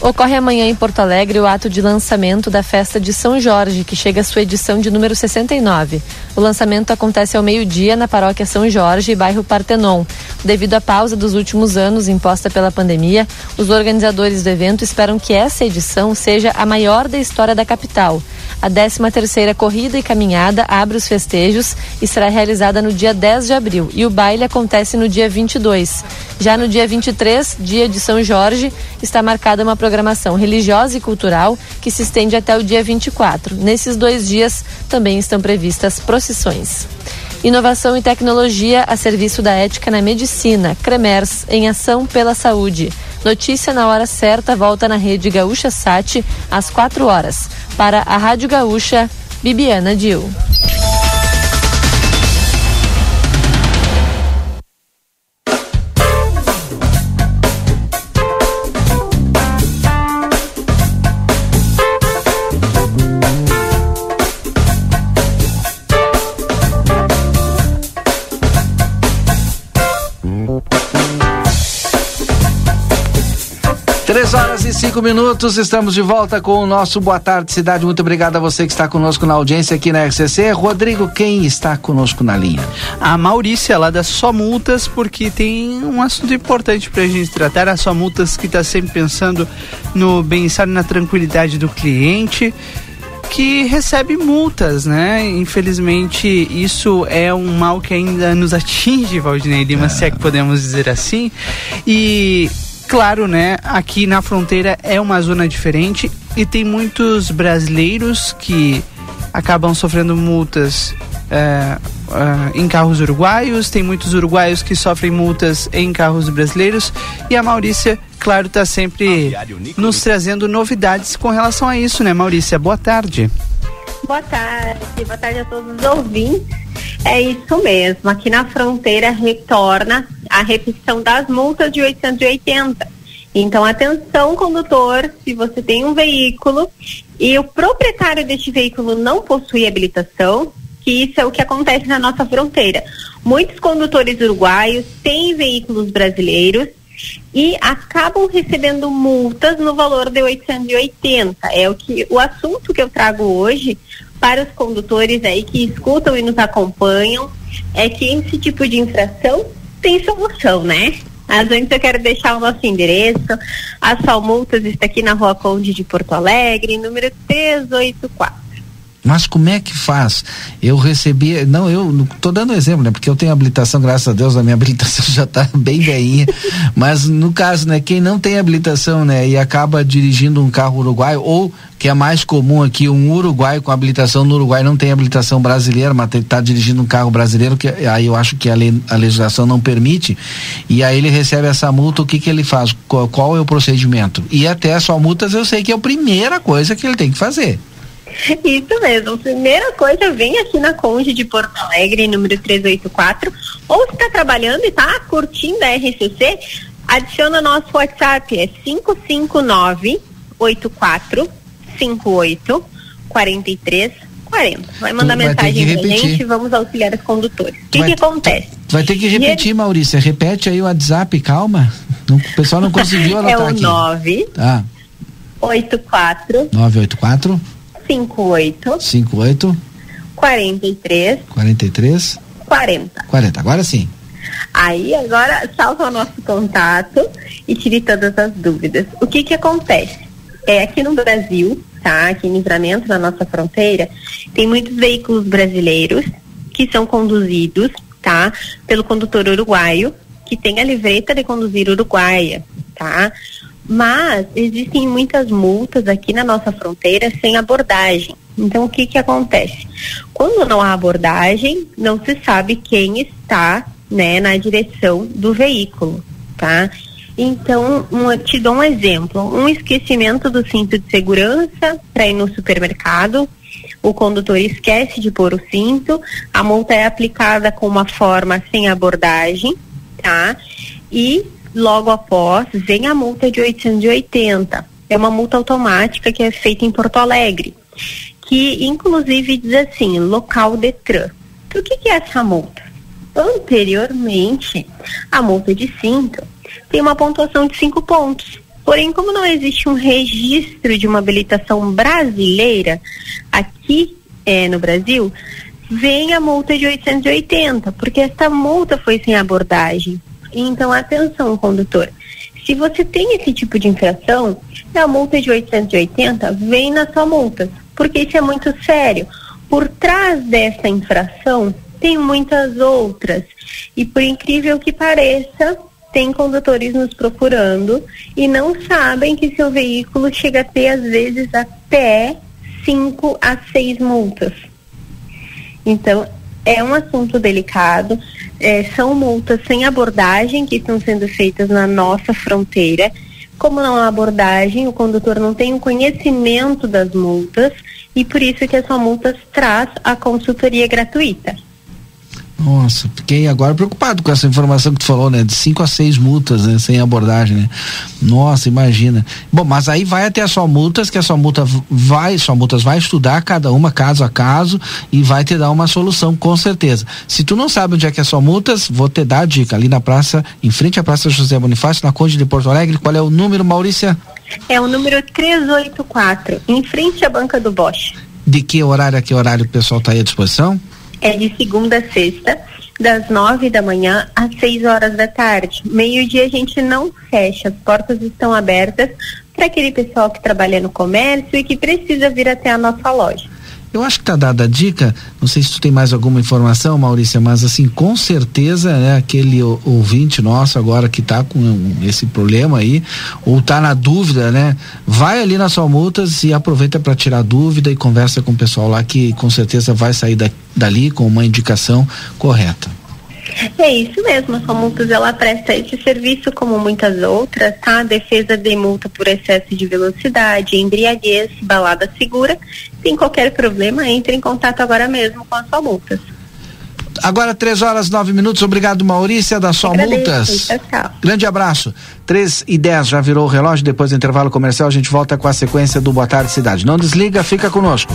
Ocorre amanhã em Porto Alegre o ato de lançamento da festa de São Jorge, que chega à sua edição de número 69. O lançamento acontece ao meio-dia na paróquia São Jorge, bairro Partenon. Devido à pausa dos últimos anos imposta pela pandemia, os organizadores do evento esperam que essa edição seja a maior da história da capital. A 13 terceira corrida e caminhada abre os festejos e será realizada no dia 10 de abril e o baile acontece no dia 22. Já no dia 23, dia de São Jorge, está marcada uma programação religiosa e cultural que se estende até o dia 24. Nesses dois dias também estão previstas procissões. Inovação e tecnologia a serviço da ética na medicina. Cremers, em ação pela saúde. Notícia na hora certa volta na rede Gaúcha Sat às 4 horas. Para a Rádio Gaúcha, Bibiana Dil. Cinco minutos, estamos de volta com o nosso Boa Tarde Cidade. Muito obrigado a você que está conosco na audiência aqui na RCC. Rodrigo, quem está conosco na linha? A Maurícia, lá da Só Multas, porque tem um assunto importante para a gente tratar. A Só Multas que está sempre pensando no bem-estar e na tranquilidade do cliente que recebe multas, né? Infelizmente, isso é um mal que ainda nos atinge, Valdinei Lima, é. se é que podemos dizer assim. E claro, né, aqui na fronteira é uma zona diferente e tem muitos brasileiros que acabam sofrendo multas é, é, em carros uruguaios, tem muitos uruguaios que sofrem multas em carros brasileiros e a Maurícia, claro, está sempre nos trazendo novidades com relação a isso, né, Maurícia? Boa tarde. Boa tarde, boa tarde a todos os ouvintes. É isso mesmo, aqui na fronteira retorna a repetição das multas de 880. Então, atenção, condutor, se você tem um veículo e o proprietário deste veículo não possui habilitação, que isso é o que acontece na nossa fronteira. Muitos condutores uruguaios têm veículos brasileiros e acabam recebendo multas no valor de 880. É o que o assunto que eu trago hoje para os condutores aí que escutam e nos acompanham é que esse tipo de infração tem solução, né? Mas antes eu quero deixar o nosso endereço. A Sal Multas está aqui na Rua Conde de Porto Alegre, número 384. Mas como é que faz? Eu recebi, não, eu tô dando exemplo, né? Porque eu tenho habilitação, graças a Deus, a minha habilitação já está bem veinha. mas no caso, né, quem não tem habilitação, né, e acaba dirigindo um carro uruguaio ou que é mais comum aqui, um uruguaio com habilitação no Uruguai não tem habilitação brasileira, mas está dirigindo um carro brasileiro, que aí eu acho que a, lei, a legislação não permite, e aí ele recebe essa multa, o que que ele faz? Qual, qual é o procedimento? E até só multas eu sei que é a primeira coisa que ele tem que fazer. Isso mesmo. Primeira coisa, vem aqui na Conde de Porto Alegre, número 384, ou se está trabalhando e está curtindo a RCC, adiciona nosso WhatsApp, é 559 8458 43 40. Vai mandar vai mensagem pra gente e vamos auxiliar os condutores. O que, que acontece? Vai ter que repetir, Maurícia. Repete aí o WhatsApp, calma. o pessoal não conseguiu anotar é o aqui. 9 tá. 84 984 58 58 43 43 40. 40. Agora sim. Aí agora salta o nosso contato e tire todas as dúvidas. O que que acontece? É aqui no Brasil, tá? Aqui em Livramento, na nossa fronteira, tem muitos veículos brasileiros que são conduzidos, tá? Pelo condutor uruguaio, que tem a livreta de conduzir uruguaia, tá? Mas existem muitas multas aqui na nossa fronteira sem abordagem. Então, o que que acontece? Quando não há abordagem, não se sabe quem está, né, na direção do veículo, tá? Então, um, te dou um exemplo: um esquecimento do cinto de segurança para ir no supermercado. O condutor esquece de pôr o cinto, a multa é aplicada com uma forma sem abordagem, tá? E logo após vem a multa de 880. É uma multa automática que é feita em Porto Alegre, que inclusive diz assim, local Detran. O que, que é essa multa? Anteriormente, a multa de cinto tem uma pontuação de cinco pontos. Porém, como não existe um registro de uma habilitação brasileira aqui é, no Brasil, vem a multa de 880, porque esta multa foi sem abordagem. Então, atenção, condutor. Se você tem esse tipo de infração, a multa de 880 vem na sua multa. porque isso é muito sério. Por trás dessa infração tem muitas outras. E por incrível que pareça, tem condutores nos procurando e não sabem que seu veículo chega a ter, às vezes, até 5 a 6 multas. Então, é um assunto delicado. É, são multas sem abordagem que estão sendo feitas na nossa fronteira. Como não há abordagem, o condutor não tem o conhecimento das multas e por isso que essa multas traz a consultoria gratuita. Nossa, fiquei agora preocupado com essa informação que tu falou, né? De cinco a seis multas, né? Sem abordagem, né? Nossa, imagina. Bom, mas aí vai até a sua multas, que a sua multa vai, sua multas vai estudar cada uma caso a caso e vai te dar uma solução, com certeza. Se tu não sabe onde é que é a sua multas, vou te dar a dica. Ali na praça, em frente à Praça José Bonifácio, na Conde de Porto Alegre, qual é o número, Maurícia? É o número 384, em frente à banca do Bosch. De que horário a que horário o pessoal está aí à disposição? É de segunda a sexta, das nove da manhã às seis horas da tarde. Meio-dia a gente não fecha, as portas estão abertas para aquele pessoal que trabalha no comércio e que precisa vir até a nossa loja. Eu acho que tá dada a dica, não sei se tu tem mais alguma informação, Maurícia, mas assim, com certeza, né, aquele ouvinte nosso agora que tá com esse problema aí, ou tá na dúvida, né, vai ali na sua multas e aproveita para tirar dúvida e conversa com o pessoal lá que com certeza vai sair da, dali com uma indicação correta. É isso mesmo, a multas ela presta esse serviço como muitas outras, tá? Defesa de multa por excesso de velocidade, embriaguez, balada segura. Tem qualquer problema, entre em contato agora mesmo com a sua multas. Agora três horas nove minutos, obrigado Maurícia da sua multas. Tchau, tchau. Grande abraço. Três e dez já virou o relógio, depois do intervalo comercial a gente volta com a sequência do Boa Tarde Cidade. Não desliga, fica conosco.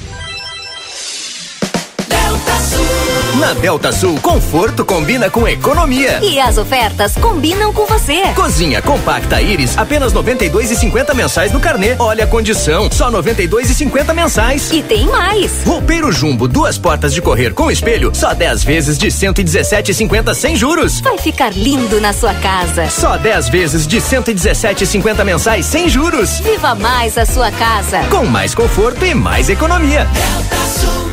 Na Delta Sul, conforto combina com economia. E as ofertas combinam com você. Cozinha compacta Iris, apenas 92,50 mensais no carnê. Olha a condição, só 92,50 mensais. E tem mais. Roupeiro Jumbo, duas portas de correr com espelho, só 10 vezes de 117,50 sem juros. Vai ficar lindo na sua casa. Só 10 vezes de 117,50 mensais sem juros. Viva mais a sua casa. Com mais conforto e mais economia. Delta Sul.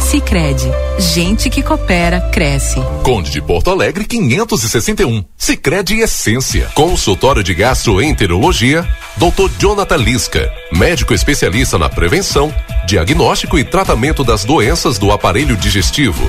Sicredi, gente que coopera cresce. Conde de Porto Alegre 561. Sicredi Essência. Consultório de Gastroenterologia, Dr. Jonathan Lisca, médico especialista na prevenção, diagnóstico e tratamento das doenças do aparelho digestivo.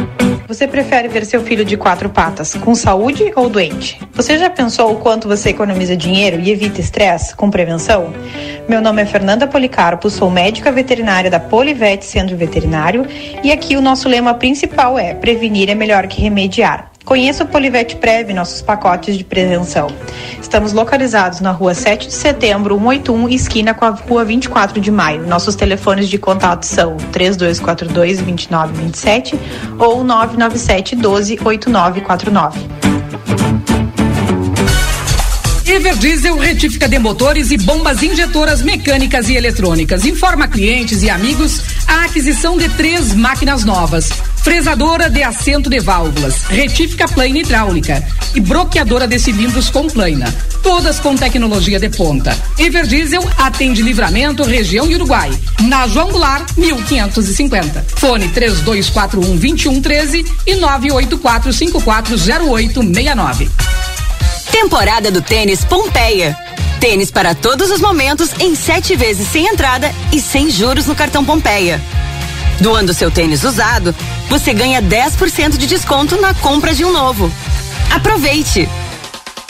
Você prefere ver seu filho de quatro patas com saúde ou doente? Você já pensou o quanto você economiza dinheiro e evita estresse com prevenção? Meu nome é Fernanda Policarpo, sou médica veterinária da Polivete Centro Veterinário e aqui o nosso lema principal é: prevenir é melhor que remediar. Conheça o Polivete Prev, nossos pacotes de prevenção. Estamos localizados na rua 7 de setembro, 181, esquina com a rua 24 de maio. Nossos telefones de contato são 3242 2927 ou 997 12 8949. Everdiesel retífica de motores e bombas injetoras mecânicas e eletrônicas. Informa clientes e amigos a aquisição de três máquinas novas. Fresadora de assento de válvulas, retífica plana hidráulica e bloqueadora de cilindros com plana. Todas com tecnologia de ponta. Everdiesel atende livramento, região Uruguai. Na João Goulart, 1550. Fone 3241 2113 e 984 540869. Temporada do Tênis Pompeia. Tênis para todos os momentos em sete vezes sem entrada e sem juros no cartão Pompeia. Doando seu tênis usado, você ganha 10% de desconto na compra de um novo. Aproveite!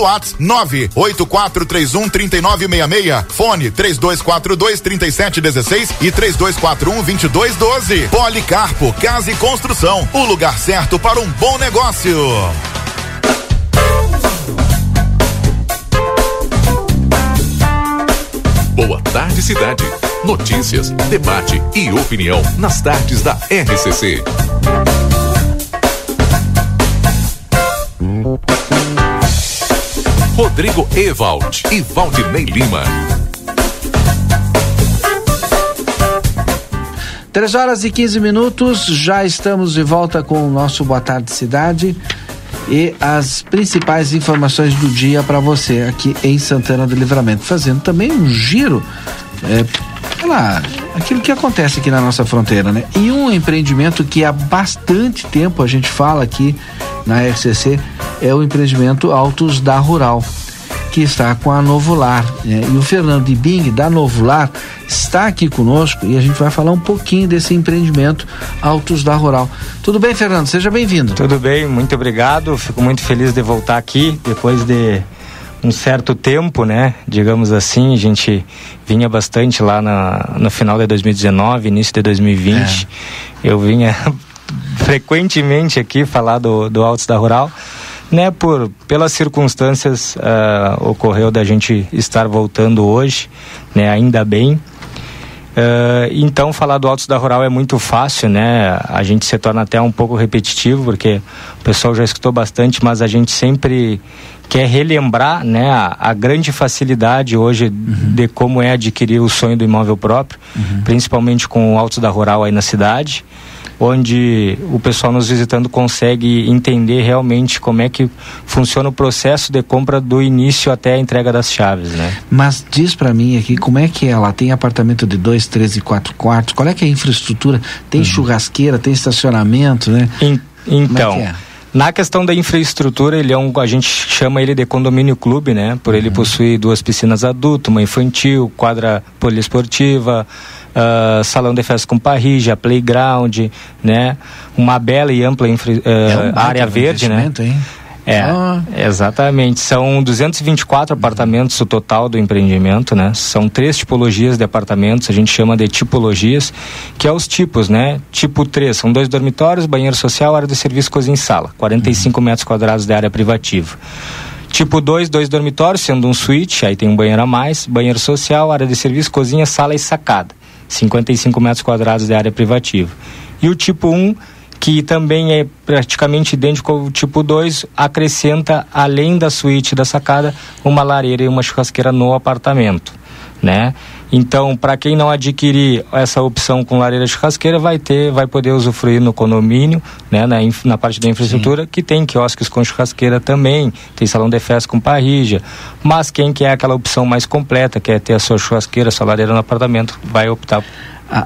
WhatsApp 98431 3966. Fone 3242 3716 e 3241 2212. Policarpo Casa e Construção. O lugar certo para um bom negócio. Boa tarde, cidade. Notícias, debate e opinião nas tardes da RCC. Rodrigo Evald e Valdinei Lima. Três horas e 15 minutos, já estamos de volta com o nosso Boa Tarde Cidade e as principais informações do dia para você aqui em Santana do Livramento, fazendo também um giro é, pela aquilo que acontece aqui na nossa fronteira, né? E um empreendimento que há bastante tempo a gente fala aqui na RCC é o empreendimento Altos da Rural, que está com a Novo Lar. Né? E o Fernando de Bing, da Novo Lar, está aqui conosco e a gente vai falar um pouquinho desse empreendimento Altos da Rural. Tudo bem, Fernando? Seja bem-vindo. Tudo bem, muito obrigado. Fico muito feliz de voltar aqui depois de um certo tempo, né? Digamos assim, a gente vinha bastante lá na, no final de 2019, início de 2020. É. Eu vinha frequentemente aqui falar do, do Altos da Rural, né? Por, pelas circunstâncias uh, ocorreu da gente estar voltando hoje, né? Ainda bem. Uh, então falar do Altos da Rural é muito fácil, né? A gente se torna até um pouco repetitivo, porque o pessoal já escutou bastante, mas a gente sempre quer relembrar né, a, a grande facilidade hoje uhum. de como é adquirir o sonho do imóvel próprio, uhum. principalmente com o Altos da Rural aí na cidade onde o pessoal nos visitando consegue entender realmente como é que funciona o processo de compra do início até a entrega das chaves, né? Mas diz para mim aqui como é que é lá tem apartamento de dois, três e quatro quartos, qual é que é a infraestrutura? Tem uhum. churrasqueira, tem estacionamento, né? In, então. É na questão da infraestrutura, ele é um, a gente chama ele de condomínio clube, né? Por ele uhum. possuir duas piscinas adulto, uma infantil, quadra poliesportiva, uh, salão de festa com parrija, playground, né? Uma bela e ampla infra, uh, é um área verde, né? Hein? É, ah. exatamente. São 224 apartamentos o total do empreendimento, né? São três tipologias de apartamentos, a gente chama de tipologias, que é os tipos, né? Tipo 3, são dois dormitórios, banheiro social, área de serviço, cozinha e sala. 45 uhum. metros quadrados de área privativa. Tipo 2, dois dormitórios, sendo um suíte, aí tem um banheiro a mais, banheiro social, área de serviço, cozinha, sala e sacada. 55 metros quadrados de área privativa. E o tipo 1, um, que também é praticamente idêntico ao tipo 2, acrescenta, além da suíte da sacada, uma lareira e uma churrasqueira no apartamento. né? Então, para quem não adquirir essa opção com lareira churrasqueira, vai ter, vai poder usufruir no condomínio, né, na, na parte da infraestrutura, Sim. que tem quiosques com churrasqueira também, tem salão de festa com parrija. Mas quem quer aquela opção mais completa, quer ter a sua churrasqueira, sua lareira no apartamento, vai optar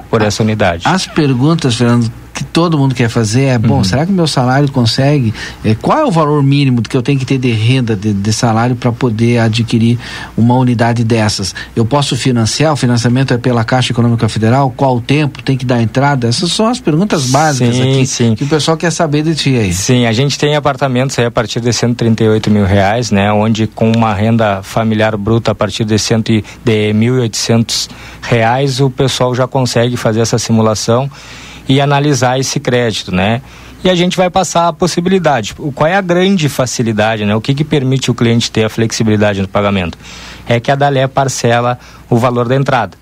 por essa unidade. As perguntas, Fernando, que todo mundo quer fazer é, bom, uhum. será que o meu salário consegue? É, qual é o valor mínimo que eu tenho que ter de renda, de, de salário, para poder adquirir uma unidade dessas? Eu posso financiar? O financiamento é pela Caixa Econômica Federal? Qual o tempo? Tem que dar entrada? Essas são as perguntas básicas sim, aqui sim. que o pessoal quer saber de ti aí. Sim, a gente tem apartamentos aí a partir de 138 mil reais, né? Onde com uma renda familiar bruta a partir de, cento e, de 1.800 reais o pessoal já consegue fazer essa simulação e analisar esse crédito, né? E a gente vai passar a possibilidade. Qual é a grande facilidade, né? O que, que permite o cliente ter a flexibilidade no pagamento? É que a Dalé parcela o valor da entrada.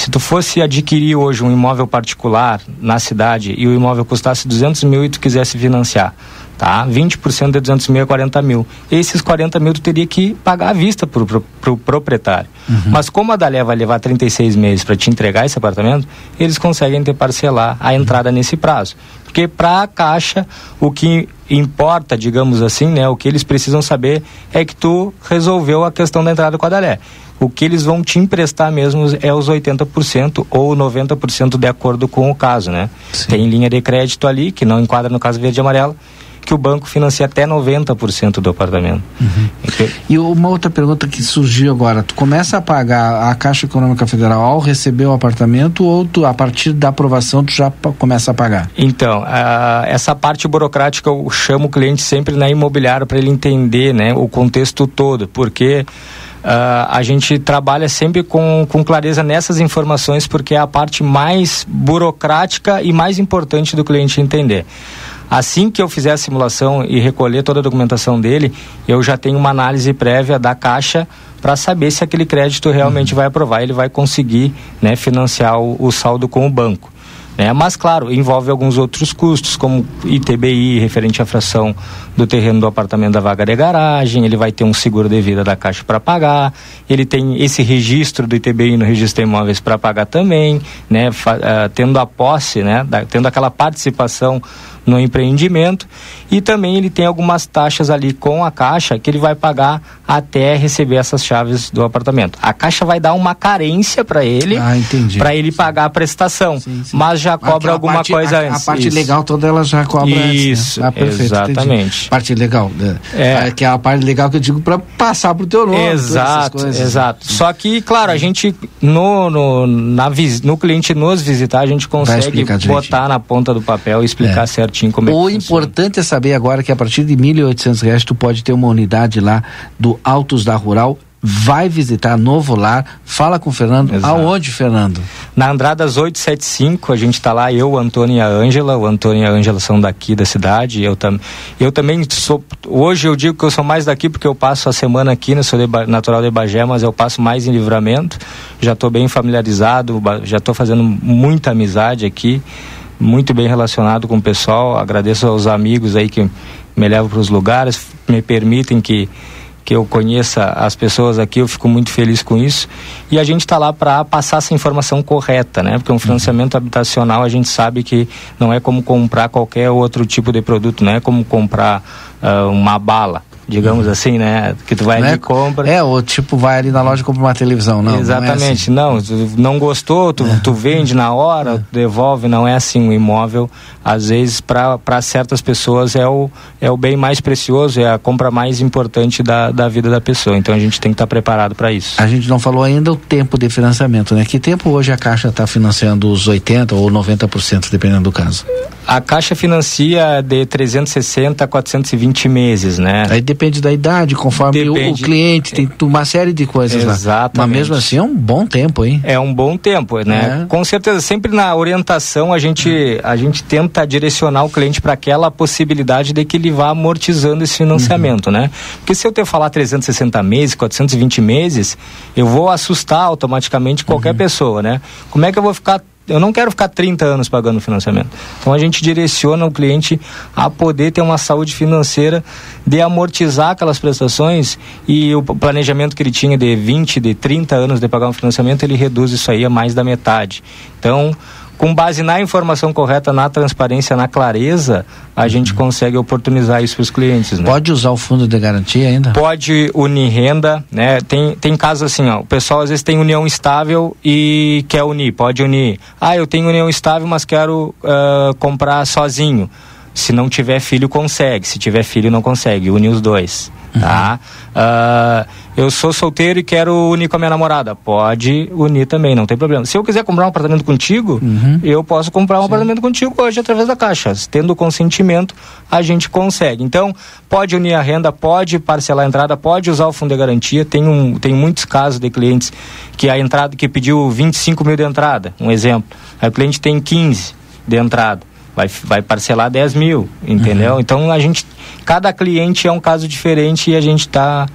Se tu fosse adquirir hoje um imóvel particular na cidade e o imóvel custasse 200 mil e tu quisesse financiar, tá? 20% de 200 mil é 40 mil. Esses 40 mil tu teria que pagar à vista pro, pro, pro proprietário. Uhum. Mas como a Dalé vai levar 36 meses para te entregar esse apartamento, eles conseguem te parcelar a entrada uhum. nesse prazo. Porque para a Caixa, o que importa, digamos assim, né, o que eles precisam saber é que tu resolveu a questão da entrada com a Dalé. O que eles vão te emprestar mesmo é os 80% ou 90% de acordo com o caso, né? Sim. Tem linha de crédito ali, que não enquadra no caso verde e amarelo, que o banco financia até 90% do apartamento. Uhum. E uma outra pergunta que surgiu agora, tu começa a pagar a Caixa Econômica Federal ao receber o apartamento ou tu, a partir da aprovação tu já começa a pagar? Então, a, essa parte burocrática eu chamo o cliente sempre na imobiliária para ele entender né, o contexto todo, porque Uh, a gente trabalha sempre com, com clareza nessas informações porque é a parte mais burocrática e mais importante do cliente entender. Assim que eu fizer a simulação e recolher toda a documentação dele, eu já tenho uma análise prévia da Caixa para saber se aquele crédito realmente uhum. vai aprovar, ele vai conseguir né, financiar o, o saldo com o banco. Né? Mas, claro, envolve alguns outros custos, como ITBI, referente à fração do terreno do apartamento da vaga de garagem, ele vai ter um seguro de vida da Caixa para pagar, ele tem esse registro do ITBI no registro de imóveis para pagar também, né? uh, tendo a posse, né? Da, tendo aquela participação no empreendimento e também ele tem algumas taxas ali com a Caixa que ele vai pagar até receber essas chaves do apartamento. A Caixa vai dar uma carência para ele, ah, para ele pagar a prestação, sim, sim. mas já cobra Aquela alguma parte, coisa a, antes. A parte isso. legal toda ela já cobra isso, antes, né? ah, perfeito, exatamente. Entendi. Parte legal, né? é. que é a parte legal que eu digo para passar pro teu nome. Exato, exato. Só que, claro, a gente no no, na, no cliente nos visitar a gente consegue botar na ponta do papel e explicar é. Certinho como é O importante é saber agora que a partir de R$ 1.800 tu pode ter uma unidade lá do Altos da Rural vai visitar Novo Lar, fala com o Fernando. Exato. Aonde, Fernando? Na Andradas 875, a gente está lá, eu, o Antônio e a Ângela. O Antônio e a Ângela são daqui da cidade. Eu, tam, eu também sou. Hoje eu digo que eu sou mais daqui porque eu passo a semana aqui, né? Sou de, natural de Bagé, mas eu passo mais em livramento. Já estou bem familiarizado, já estou fazendo muita amizade aqui muito bem relacionado com o pessoal. Agradeço aos amigos aí que me levam para os lugares, me permitem que que eu conheça as pessoas aqui, eu fico muito feliz com isso. E a gente está lá para passar essa informação correta, né? Porque um financiamento habitacional a gente sabe que não é como comprar qualquer outro tipo de produto, não é como comprar uh, uma bala digamos uhum. assim, né? Que tu vai ali é, e compra. É, ou tipo, vai ali na loja e compra uma televisão, não. Exatamente, não, é assim. não, não gostou, tu, é. tu vende na hora, é. devolve, não é assim. O imóvel, às vezes, para certas pessoas é o, é o bem mais precioso, é a compra mais importante da, da vida da pessoa. Então a gente tem que estar tá preparado para isso. A gente não falou ainda o tempo de financiamento, né? Que tempo hoje a Caixa está financiando os 80% ou 90%, dependendo do caso? A Caixa financia de 360 a 420 meses, né? Aí depende da idade, conforme o, o, cliente, tem uma série de coisas Exatamente. lá. Mas mesmo assim é um bom tempo, hein? É um bom tempo, né? É. Com certeza, sempre na orientação a gente, a gente tenta direcionar o cliente para aquela possibilidade de que ele vá amortizando esse financiamento, uhum. né? Porque se eu te falar 360 meses, 420 meses, eu vou assustar automaticamente qualquer uhum. pessoa, né? Como é que eu vou ficar eu não quero ficar 30 anos pagando financiamento. Então a gente direciona o cliente a poder ter uma saúde financeira de amortizar aquelas prestações e o planejamento que ele tinha de 20, de 30 anos de pagar um financiamento, ele reduz isso aí a mais da metade. Então, com base na informação correta, na transparência, na clareza, a gente consegue oportunizar isso para os clientes. Né? Pode usar o fundo de garantia ainda? Pode unir renda, né? Tem, tem casos assim, ó, o pessoal às vezes tem união estável e quer unir, pode unir. Ah, eu tenho união estável, mas quero uh, comprar sozinho. Se não tiver filho, consegue. Se tiver filho, não consegue. Une os dois. Uhum. Tá? Uh, eu sou solteiro e quero unir com a minha namorada. Pode unir também, não tem problema. Se eu quiser comprar um apartamento contigo, uhum. eu posso comprar um Sim. apartamento contigo hoje através da Caixa. Tendo consentimento, a gente consegue. Então, pode unir a renda, pode parcelar a entrada, pode usar o fundo de garantia. Tem, um, tem muitos casos de clientes que a entrada que pediu 25 mil de entrada, um exemplo. Aí o cliente tem 15 de entrada vai, vai parcelar 10 mil, entendeu? Uhum. Então a gente, cada cliente é um caso diferente e a gente está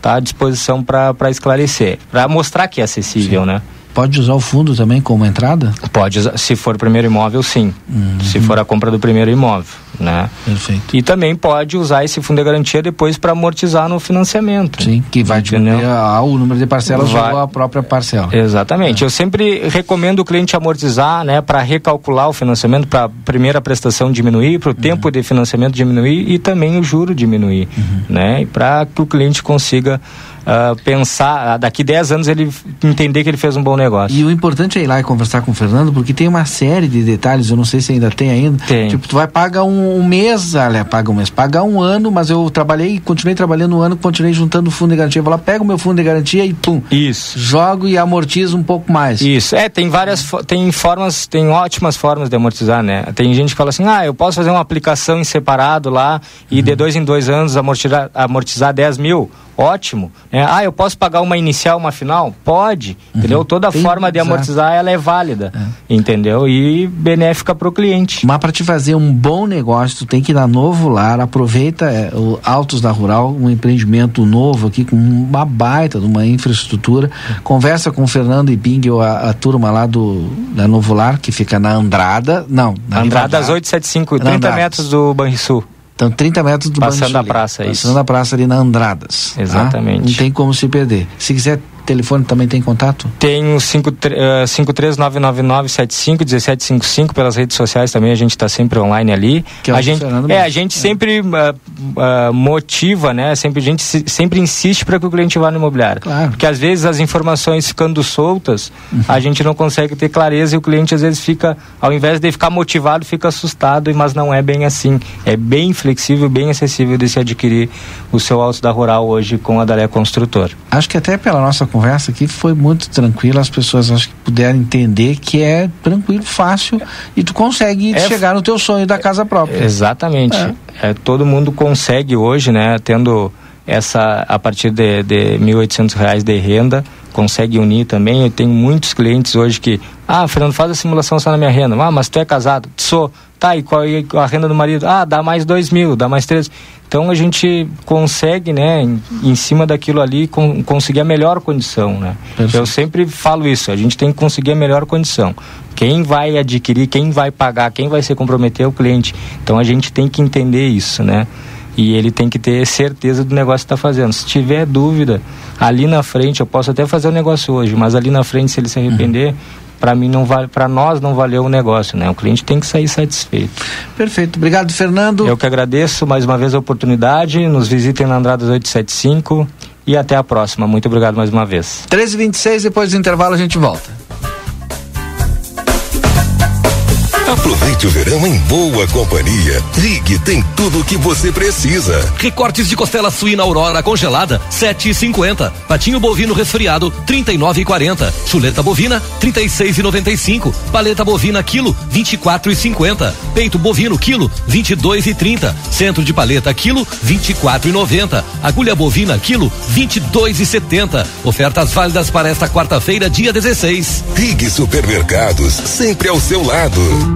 tá à disposição para esclarecer, para mostrar que é acessível, Sim. né? Pode usar o fundo também como entrada? Pode, se for primeiro imóvel, sim. Uhum. Se for a compra do primeiro imóvel, né? Perfeito. E também pode usar esse fundo de garantia depois para amortizar no financiamento. Sim, que vai diminuir o número de parcelas vai. ou a própria parcela. Exatamente. É. Eu sempre recomendo o cliente amortizar, né, para recalcular o financiamento, para a primeira prestação diminuir, para o uhum. tempo de financiamento diminuir e também o juro diminuir, uhum. né? E para que o cliente consiga uh, pensar, uh, daqui 10 anos ele entender que ele fez um bom negócio. E o importante é ir lá e conversar com o Fernando, porque tem uma série de detalhes, eu não sei se ainda tem ainda. Tem. Tipo, tu vai pagar um, um mês, olha, paga um mês, pagar um ano, mas eu trabalhei, continuei trabalhando um ano, continuei juntando fundo de garantia. Eu vou lá, pego o meu fundo de garantia e pum. Isso. Jogo e amortizo um pouco mais. Isso. É, tem várias, tem formas, tem ótimas formas de amortizar, né? Tem gente que fala assim, ah, eu posso fazer uma aplicação em separado lá e uhum. de dois em dois anos amortizar, amortizar 10 mil ótimo. É, ah, eu posso pagar uma inicial, uma final? Pode, uhum. entendeu? Toda Tem, forma de amortizar ela é válida, é. entendeu? E benéfica para o cliente. Mas para te fazer um bom negócio, tu tem que ir na Novo Lar, aproveita é, o Altos da Rural, um empreendimento novo aqui com uma baita de uma infraestrutura. Conversa com o Fernando e Bing, a, a turma lá do da Novo Lar, que fica na Andrada, não, na Andradas 875, 30 Andradas. metros do Banrisul. Então, 30 metros do Passando a praça, é isso. Passando a praça ali na Andradas. Tá? Exatamente. Tá? Não tem como se perder. Se quiser telefone também tem contato? Tenho 53999751755 pelas redes sociais também, a gente está sempre online ali. Que é a gente, é, a gente é. sempre uh, uh, motiva, né? Sempre, a gente se, sempre insiste para que o cliente vá no imobiliário. Claro. Porque às vezes as informações ficando soltas, uhum. a gente não consegue ter clareza e o cliente às vezes fica, ao invés de ficar motivado, fica assustado, mas não é bem assim. É bem flexível, bem acessível de se adquirir o seu auto da Rural hoje com a Dalé Construtor. Acho que até pela nossa conversa aqui foi muito tranquila, as pessoas acho que puderam entender que é tranquilo, fácil e tu consegue é, chegar no teu sonho da casa própria. Exatamente. É. é. todo mundo consegue hoje, né, tendo essa a partir de, de 1.800 reais de renda consegue unir também. Eu tenho muitos clientes hoje que, ah, Fernando, faz a simulação só na minha renda. Ah, mas tu é casado? Sou. Tá, e qual é a renda do marido? Ah, dá mais dois mil, dá mais três. Então a gente consegue, né, em, em cima daquilo ali, com, conseguir a melhor condição, né? Perfeito. Eu sempre falo isso, a gente tem que conseguir a melhor condição. Quem vai adquirir, quem vai pagar, quem vai se comprometer é o cliente. Então a gente tem que entender isso, né? E ele tem que ter certeza do negócio que está fazendo. Se tiver dúvida, ali na frente, eu posso até fazer o negócio hoje, mas ali na frente, se ele se arrepender, uhum para mim não vale, para nós não valeu o negócio, né? O cliente tem que sair satisfeito. Perfeito. Obrigado, Fernando. Eu que agradeço mais uma vez a oportunidade. Nos visitem na Andradas 875 e até a próxima. Muito obrigado mais uma vez. 13h26, depois do intervalo a gente volta. Aproveite o verão em boa companhia. Rig tem tudo o que você precisa. Recortes de costela suína Aurora congelada, 7,50. Patinho bovino resfriado, 39,40. Chuleta bovina, 36,95. Paleta bovina quilo, 24,50. Peito bovino quilo, 22,30. Centro de paleta quilo, 24,90. Agulha bovina quilo, 22,70. Ofertas válidas para esta quarta-feira, dia 16. Rig Supermercados, sempre ao seu lado.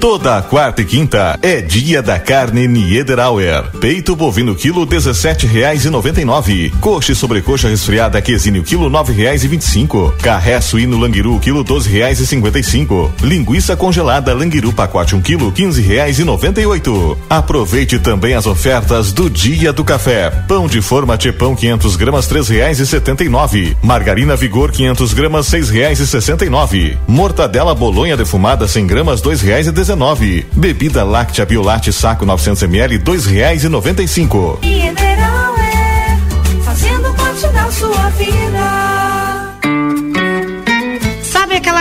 Toda quarta e quinta é dia da carne Niederauer. Peito bovino quilo dezessete reais e noventa e nove. Coxa e sobrecoxa resfriada quesinho quilo nove reais e vinte e cinco. Carré suíno languiru quilo doze reais e cinquenta e cinco. Linguiça congelada languiru pacote um quilo quinze reais e noventa e oito. Aproveite também as ofertas do dia do café. Pão de forma Tchepão 500 gramas três reais e setenta e nove. Margarina Vigor 500 gramas seis reais e sessenta e nove. Mortadela bolonha defumada 100 gramas dois reais e 19. Bebida láctea Biolate saco 900 ml dois reais e noventa e cinco. É fazendo parte da sua vida.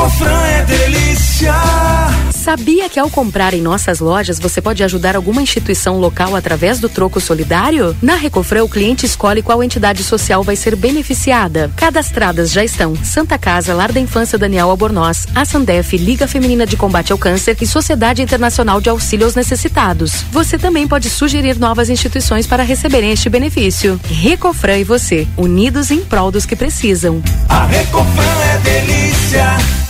A Recofran é delícia. Sabia que ao comprar em nossas lojas você pode ajudar alguma instituição local através do troco solidário? Na Recofran, o cliente escolhe qual entidade social vai ser beneficiada. Cadastradas já estão Santa Casa, Lar da Infância Daniel Albornoz, a Sandef, Liga Feminina de Combate ao Câncer e Sociedade Internacional de Auxílio aos Necessitados. Você também pode sugerir novas instituições para receberem este benefício. Recofran e você, unidos em prol dos que precisam. A Recofran é delícia.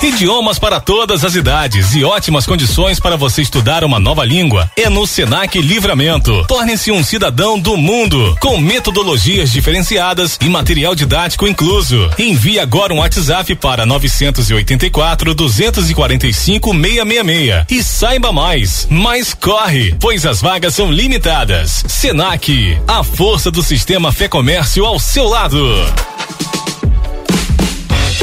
Idiomas para todas as idades e ótimas condições para você estudar uma nova língua. É no Senac Livramento. Torne-se um cidadão do mundo, com metodologias diferenciadas e material didático incluso. Envie agora um WhatsApp para 984 245 666 e saiba mais. Mas corre, pois as vagas são limitadas. Senac, a força do sistema Fé Comércio ao seu lado.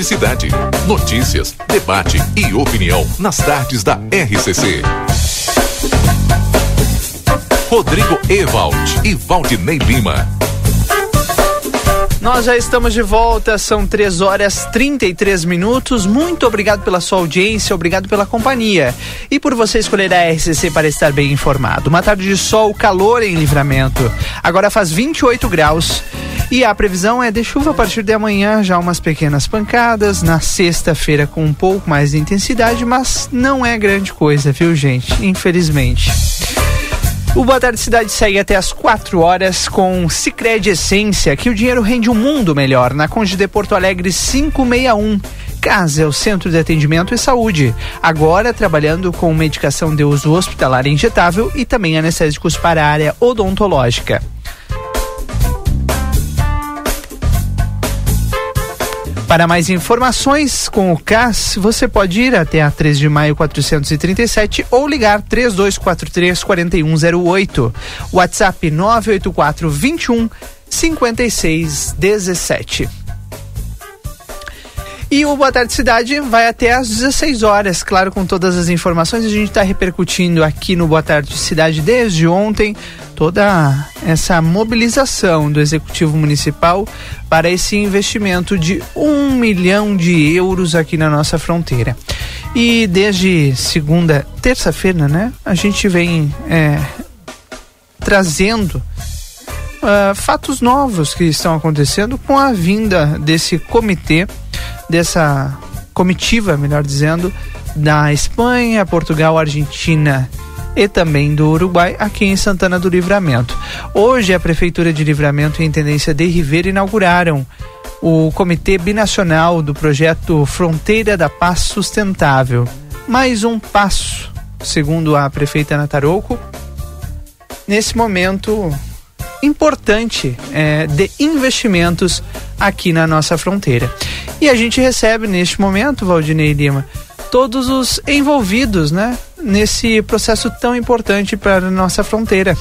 Boa tarde, cidade. Notícias, debate e opinião nas tardes da RCC. Rodrigo Ewald e Valdinei Lima. Nós já estamos de volta, são 3 horas 33 minutos. Muito obrigado pela sua audiência, obrigado pela companhia e por você escolher a RCC para estar bem informado. Uma tarde de sol, calor em livramento. Agora faz 28 graus. E a previsão é de chuva a partir de amanhã, já umas pequenas pancadas. Na sexta-feira com um pouco mais de intensidade, mas não é grande coisa, viu, gente? Infelizmente. O Boa Tarde Cidade segue até as 4 horas com Cicred Essência, que o dinheiro rende um mundo melhor, na Conde de Porto Alegre 561. Casa é o Centro de Atendimento e Saúde. Agora trabalhando com medicação de uso hospitalar injetável e também anestésicos para a área odontológica. Para mais informações com o CAS, você pode ir até a 3 de maio 437 ou ligar 3243 4108. WhatsApp 984 21 56 17. E o Boa Tarde Cidade vai até às 16 horas, claro, com todas as informações. A gente está repercutindo aqui no Boa Tarde Cidade desde ontem toda essa mobilização do Executivo Municipal para esse investimento de um milhão de euros aqui na nossa fronteira. E desde segunda, terça-feira, né, a gente vem é, trazendo uh, fatos novos que estão acontecendo com a vinda desse comitê dessa comitiva, melhor dizendo, da Espanha, Portugal, Argentina e também do Uruguai, aqui em Santana do Livramento. Hoje, a Prefeitura de Livramento e a Intendência de Ribeira inauguraram o Comitê Binacional do projeto Fronteira da Paz Sustentável. Mais um passo, segundo a prefeita Nataroco, nesse momento importante é, de investimentos aqui na nossa fronteira. E a gente recebe neste momento, Valdinei Lima, todos os envolvidos, né, nesse processo tão importante para nossa fronteira.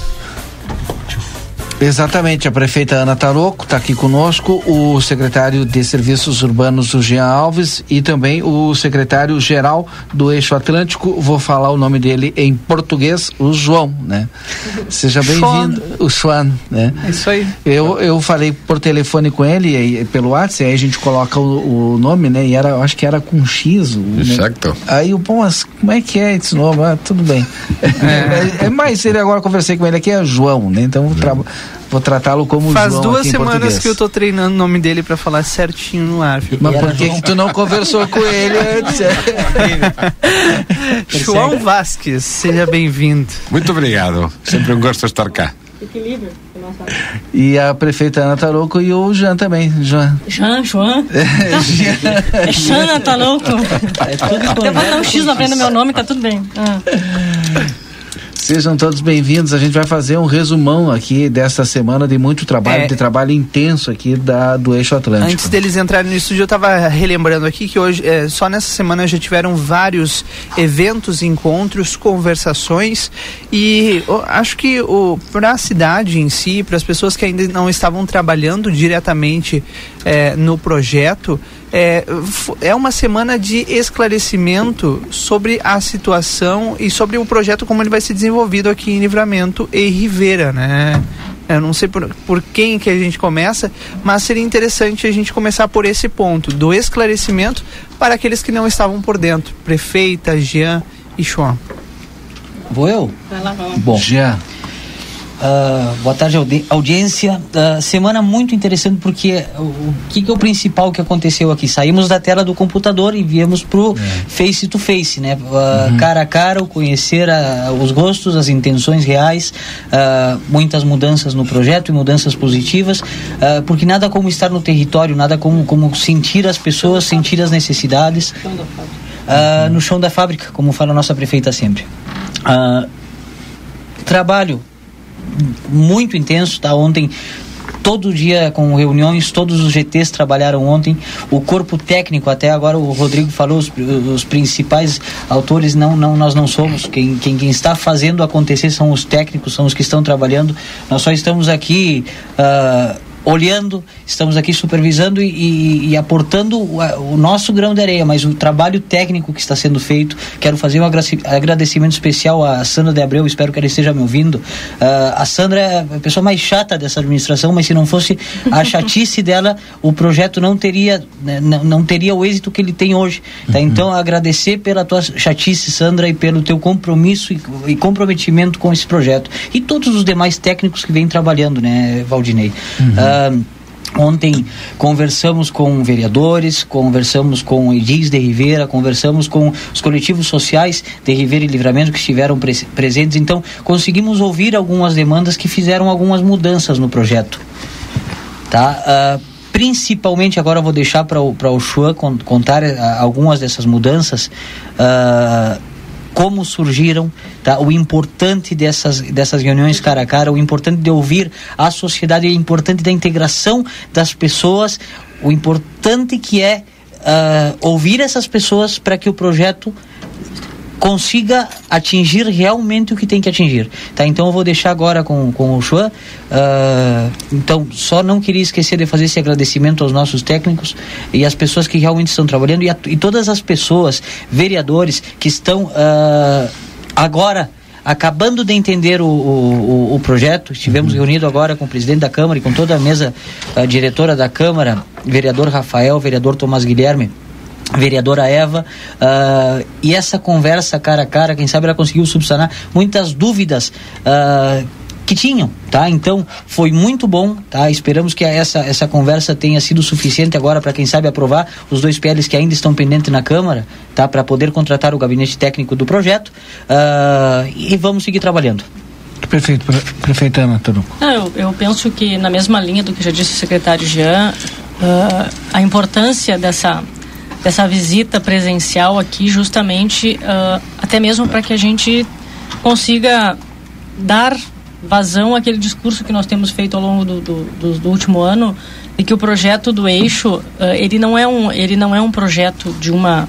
Exatamente, a prefeita Ana Taroco está aqui conosco, o secretário de Serviços Urbanos, o Jean Alves, e também o secretário geral do Eixo Atlântico, vou falar o nome dele em português, o João, né? Seja bem-vindo, o João, né? É isso aí. Eu, eu falei por telefone com ele, e, pelo WhatsApp, aí a gente coloca o, o, nome, né? E era, eu acho que era com X. O, Exato. Né? Aí o bom, mas como é que é esse nome? Ah, tudo bem. É. é, mais ele agora conversei com ele aqui, é João, né? Então, trabalho vou tratá-lo como Faz João duas semanas português. que eu tô treinando o nome dele para falar certinho no ar. Viu? Mas por que, que tu não conversou com ele antes? João Vasques, seja bem-vindo. Muito obrigado. Sempre um gosto de estar cá. Equilíbrio. E a prefeita Ana Tarouco e o Jean também, Jean. Jean, Joan. É Jean Tarouco. É tudo Até dar um X na frente do meu nome, tá tudo bem. Ah. Sejam todos bem-vindos. A gente vai fazer um resumão aqui desta semana de muito trabalho, é. de trabalho intenso aqui da, do Eixo Atlântico. Antes deles entrarem no estúdio, eu estava relembrando aqui que hoje, é, só nessa semana já tiveram vários eventos, encontros, conversações e acho que para a cidade em si, para as pessoas que ainda não estavam trabalhando diretamente é, no projeto, é, é uma semana de esclarecimento sobre a situação e sobre o projeto como ele vai ser desenvolvido aqui em Livramento e Rivera, né? Eu não sei por, por quem que a gente começa, mas seria interessante a gente começar por esse ponto, do esclarecimento para aqueles que não estavam por dentro. Prefeita, Jean e João. Vou eu? Vai lá, vai lá. Bom, Jean, Uh, boa tarde, audi audiência. Uh, semana muito interessante porque o, o que, que, é o principal que aconteceu aqui? Saímos da tela do computador e viemos pro é. face to face, né? Uh, uhum. Cara a cara, conhecer os gostos, as intenções reais, muitas mudanças no projeto e mudanças positivas, porque nada como estar no território, nada como, como sentir as pessoas, sentir as necessidades. Uhum. No chão da fábrica, como fala a nossa prefeita sempre. trabalho muito intenso, tá? Ontem todo dia com reuniões, todos os GTs trabalharam ontem, o corpo técnico, até agora o Rodrigo falou, os, os principais autores, não, não, nós não somos, quem, quem, quem, está fazendo acontecer são os técnicos, são os que estão trabalhando, nós só estamos aqui uh, olhando, estamos aqui supervisando e, e, e aportando o, o, nosso grão de areia, mas o trabalho técnico que está sendo feito. Quero fazer um agradecimento especial à Sandra de Abreu, espero que ela esteja me ouvindo. Uh, a Sandra é a pessoa mais chata dessa administração, mas se não fosse a chatice dela, o projeto não teria, né, não, não teria o êxito que ele tem hoje. Tá? Uhum. Então, agradecer pela tua chatice, Sandra, e pelo teu compromisso e, e comprometimento com esse projeto. E todos os demais técnicos que vêm trabalhando, né, Valdinei? Uhum. Uh, Ontem conversamos com vereadores, conversamos com Edis de Ribeira, conversamos com os coletivos sociais de Ribeira e Livramento que estiveram pre presentes. Então, conseguimos ouvir algumas demandas que fizeram algumas mudanças no projeto. Tá? Uh, principalmente, agora vou deixar para o Chuan contar uh, algumas dessas mudanças. Uh, como surgiram, tá? o importante dessas, dessas reuniões cara a cara, o importante de ouvir a sociedade, o importante da integração das pessoas, o importante que é uh, ouvir essas pessoas para que o projeto consiga atingir realmente o que tem que atingir. Tá? Então eu vou deixar agora com, com o Chuan. Uh, então, só não queria esquecer de fazer esse agradecimento aos nossos técnicos e às pessoas que realmente estão trabalhando e, a, e todas as pessoas, vereadores, que estão uh, agora acabando de entender o, o, o projeto. Estivemos uhum. reunidos agora com o presidente da Câmara e com toda a mesa a diretora da Câmara, vereador Rafael, vereador Tomás Guilherme vereadora Eva, uh, e essa conversa cara a cara, quem sabe ela conseguiu subsanar muitas dúvidas uh, que tinham, tá? Então foi muito bom, tá? Esperamos que essa, essa conversa tenha sido suficiente agora para quem sabe aprovar os dois PLs que ainda estão pendentes na Câmara, tá? Para poder contratar o gabinete técnico do projeto uh, e vamos seguir trabalhando. Prefeito, prefeita Ana Taruco. eu, eu penso que na mesma linha do que já disse o secretário Jean, a importância dessa dessa visita presencial aqui, justamente uh, até mesmo para que a gente consiga dar vazão àquele discurso que nós temos feito ao longo do, do, do, do último ano e que o projeto do eixo uh, ele não é um ele não é um projeto de uma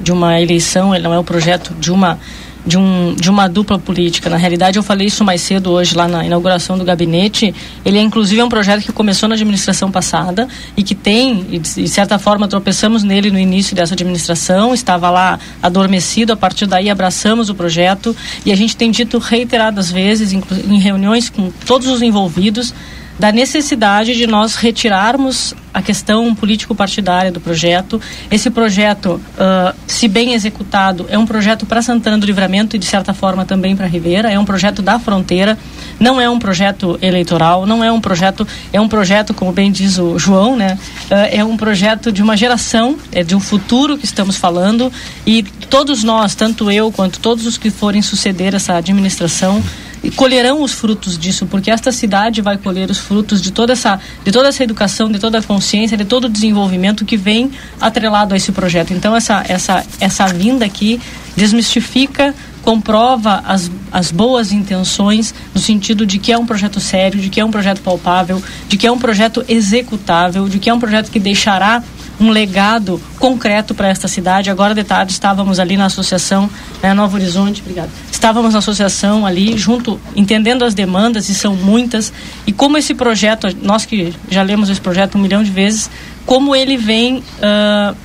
de uma eleição ele não é um projeto de uma de, um, de uma dupla política. Na realidade, eu falei isso mais cedo hoje lá na inauguração do gabinete. Ele é inclusive um projeto que começou na administração passada e que tem, e de certa forma, tropeçamos nele no início dessa administração. Estava lá adormecido. A partir daí, abraçamos o projeto e a gente tem dito reiteradas vezes, em reuniões com todos os envolvidos, da necessidade de nós retirarmos a questão político-partidária do projeto. Esse projeto, uh, se bem executado, é um projeto para Santana do Livramento e, de certa forma, também para Ribeira. É um projeto da fronteira, não é um projeto eleitoral, não é um projeto, é um projeto, como bem diz o João, né? Uh, é um projeto de uma geração, é de um futuro que estamos falando e todos nós, tanto eu quanto todos os que forem suceder essa administração, colherão os frutos disso, porque esta cidade vai colher os frutos de toda essa, de toda essa educação, de toda a consciência, de todo o desenvolvimento que vem atrelado a esse projeto. Então essa essa essa vinda aqui desmistifica comprova as, as boas intenções no sentido de que é um projeto sério, de que é um projeto palpável, de que é um projeto executável, de que é um projeto que deixará um legado concreto para esta cidade. Agora de tarde estávamos ali na associação né, Novo Horizonte, obrigado. Estávamos na associação ali junto, entendendo as demandas e são muitas e como esse projeto, nós que já lemos esse projeto um milhão de vezes, como ele vem uh,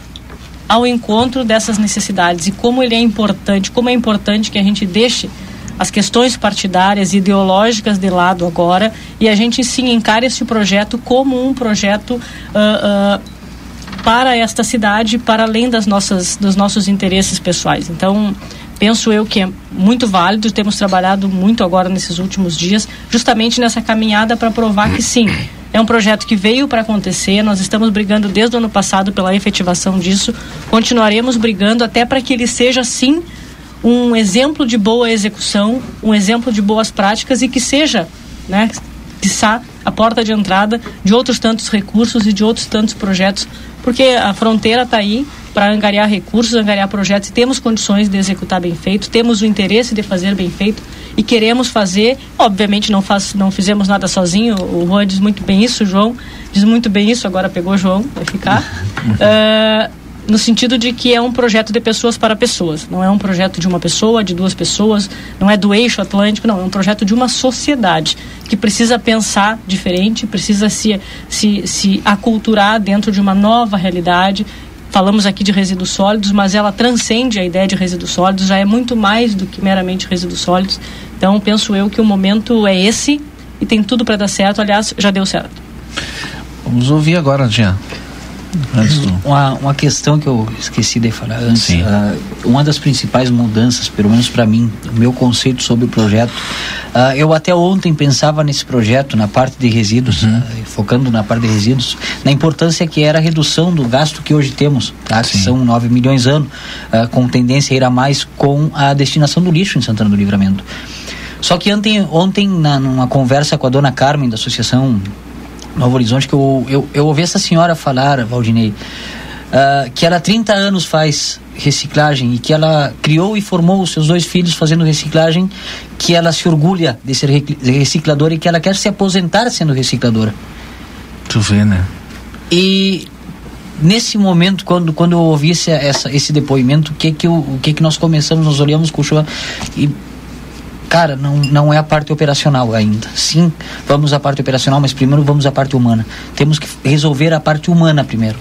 ao encontro dessas necessidades e como ele é importante, como é importante que a gente deixe as questões partidárias ideológicas de lado agora e a gente sim encare esse projeto como um projeto uh, uh, para esta cidade, para além das nossas, dos nossos interesses pessoais. Então, penso eu que é muito válido. Temos trabalhado muito agora nesses últimos dias, justamente nessa caminhada para provar que sim, é um projeto que veio para acontecer. Nós estamos brigando desde o ano passado pela efetivação disso. Continuaremos brigando até para que ele seja sim um exemplo de boa execução, um exemplo de boas práticas e que seja, né, quiçá, a porta de entrada de outros tantos recursos e de outros tantos projetos, porque a fronteira está aí para angariar recursos, angariar projetos e temos condições de executar bem feito, temos o interesse de fazer bem feito e queremos fazer. Obviamente não faz, não fizemos nada sozinho. O Juan diz muito bem isso, o João diz muito bem isso. Agora pegou o João, vai ficar. uh, no sentido de que é um projeto de pessoas para pessoas. Não é um projeto de uma pessoa, de duas pessoas, não é do eixo atlântico, não. É um projeto de uma sociedade que precisa pensar diferente, precisa se, se, se aculturar dentro de uma nova realidade. Falamos aqui de resíduos sólidos, mas ela transcende a ideia de resíduos sólidos, já é muito mais do que meramente resíduos sólidos. Então, penso eu que o momento é esse e tem tudo para dar certo. Aliás, já deu certo. Vamos ouvir agora, Jean. Uma, uma questão que eu esqueci de falar antes. Uh, uma das principais mudanças, pelo menos para mim, o meu conceito sobre o projeto. Uh, eu até ontem pensava nesse projeto, na parte de resíduos, uhum. uh, focando na parte de resíduos, na importância que era a redução do gasto que hoje temos, tá? que são 9 milhões ano, com tendência a ir a mais com a destinação do lixo em Santana do Livramento. Só que ontem, ontem na, numa conversa com a dona Carmen, da Associação Novo Horizonte que eu, eu, eu ouvi essa senhora falar, Valdinei, uh, que ela há 30 anos faz reciclagem e que ela criou e formou os seus dois filhos fazendo reciclagem, que ela se orgulha de ser recicladora e que ela quer se aposentar sendo recicladora. Tu vê, né? E nesse momento, quando, quando eu ouvi esse, essa, esse depoimento, o que que, eu, o que que nós começamos, nós olhamos com o e cara, não, não é a parte operacional ainda. Sim, vamos à parte operacional, mas primeiro vamos à parte humana. Temos que resolver a parte humana primeiro.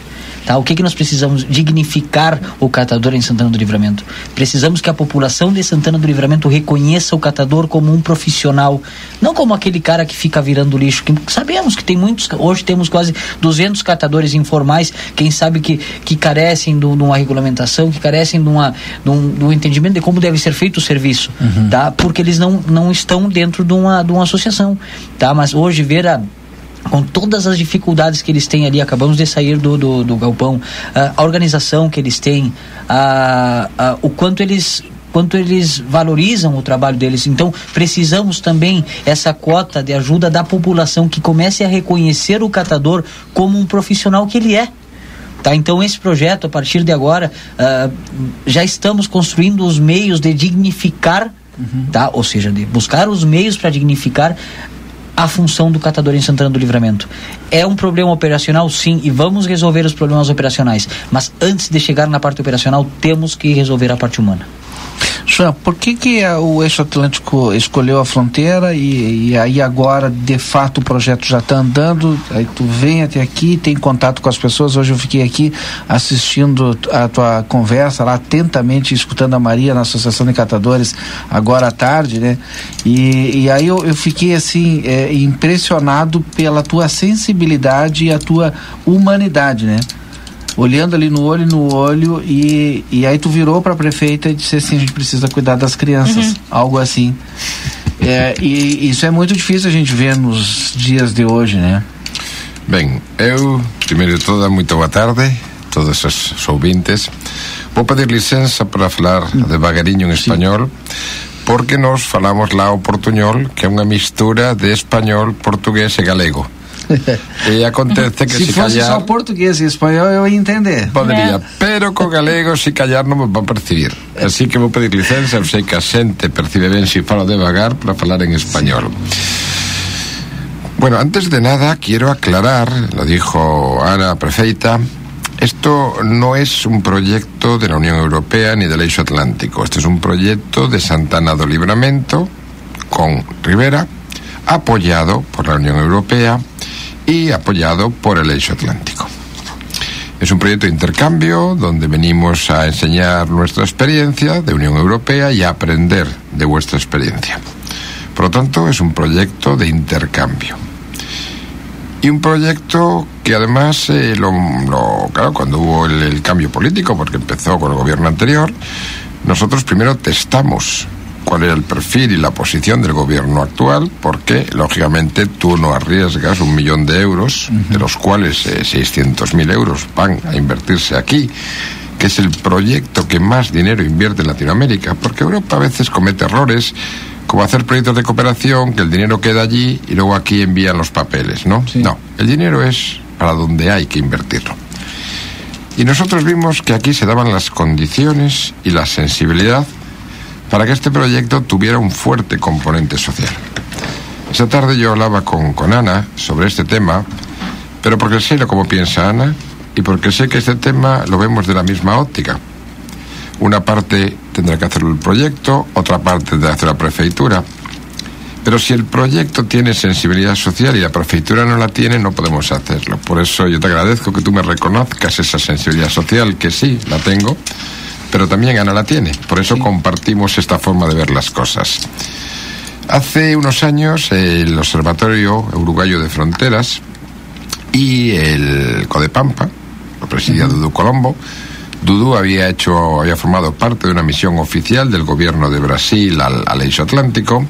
Tá? O que, que nós precisamos? Dignificar o catador em Santana do Livramento. Precisamos que a população de Santana do Livramento reconheça o catador como um profissional, não como aquele cara que fica virando lixo. Que sabemos que tem muitos, hoje temos quase 200 catadores informais, quem sabe que, que carecem de uma regulamentação, que carecem de, uma, de, um, de um entendimento de como deve ser feito o serviço, uhum. tá? porque eles não, não estão dentro de uma, de uma associação. Tá? Mas hoje ver a com todas as dificuldades que eles têm ali, acabamos de sair do, do, do galpão, a organização que eles têm, uh, o quanto eles quanto eles valorizam o trabalho deles. Então, precisamos também essa cota de ajuda da população que comece a reconhecer o catador como um profissional que ele é. Tá? Então, esse projeto, a partir de agora, uh, já estamos construindo os meios de dignificar, uhum. tá? ou seja, de buscar os meios para dignificar a função do catador em Santana do Livramento. É um problema operacional, sim, e vamos resolver os problemas operacionais. Mas antes de chegar na parte operacional, temos que resolver a parte humana. Jean, por que, que o Eixo Atlântico escolheu a fronteira e, e aí agora, de fato, o projeto já está andando, aí tu vem até aqui, tem contato com as pessoas, hoje eu fiquei aqui assistindo a tua conversa lá, atentamente escutando a Maria na Associação de Catadores agora à tarde, né? E, e aí eu, eu fiquei assim, é, impressionado pela tua sensibilidade e a tua humanidade, né? Olhando ali no olho no olho e, e aí tu virou para a prefeita e disse assim a gente precisa cuidar das crianças uhum. algo assim é, e isso é muito difícil a gente ver nos dias de hoje né Bem, eu, primeiro de tudo, muito boa tarde, todos os ouvintes. Vou pedir licença para falar devagarinho em espanhol, porque nós falamos lá o portuñol, que é uma mistura de espanhol, português e galego. E acontece que se, se fosse callar... só português e espanhol eu ia entender. Poderia, é. pero co galego se callar non me van percibir. Así que vou pedir licença, eu sei que a xente percibe ben se falo devagar para falar en español. Bueno, antes de nada quiero aclarar, lo dijo Ana Prefeita, esto no es un proyecto de la Unión Europea ni del Eixo Atlántico. Este es un proyecto de Santana do Libramento con Rivera, apoyado por la Unión Europea y apoyado por el Eixo Atlántico. Es un proyecto de intercambio donde venimos a enseñar nuestra experiencia de Unión Europea y a aprender de vuestra experiencia. Por lo tanto, es un proyecto de intercambio. Y un proyecto que además, eh, lo, claro, cuando hubo el, cambio político, porque empezó con el gobierno anterior, nosotros primero testamos cuál era el perfil y la posición del gobierno actual, porque lógicamente tú no arriesgas un millón de euros, de los cuales eh, 600.000 euros van a invertirse aquí, que es el proyecto que más dinero invierte en Latinoamérica, porque Europa a veces comete errores como hacer proyectos de cooperación, que el dinero queda allí y luego aquí envían los papeles, ¿no? No, el dinero es para donde hay que invertirlo. Y nosotros vimos que aquí se daban las condiciones y la sensibilidad para que este proyecto tuviera un fuerte componente social. Esa tarde yo hablaba con, con Ana sobre este tema, pero porque sé lo cómo piensa Ana y porque sé que este tema lo vemos de la misma óptica. Una parte tendrá que hacerlo el proyecto, otra parte tendrá que hacer la prefeitura. Pero si el proyecto tiene sensibilidad social y la prefeitura no la tiene, no podemos hacerlo. Por eso yo te agradezco que tú me reconozcas esa sensibilidad social, que sí, la tengo, pero también Ana la tiene. Por eso compartimos esta forma de ver las cosas. Hace unos años el Observatorio Uruguayo de Fronteras y el Codepampa, lo presidía Dudu Colombo, Dudu había hecho, había formado parte de una misión oficial del gobierno de Brasil al, al Atlántico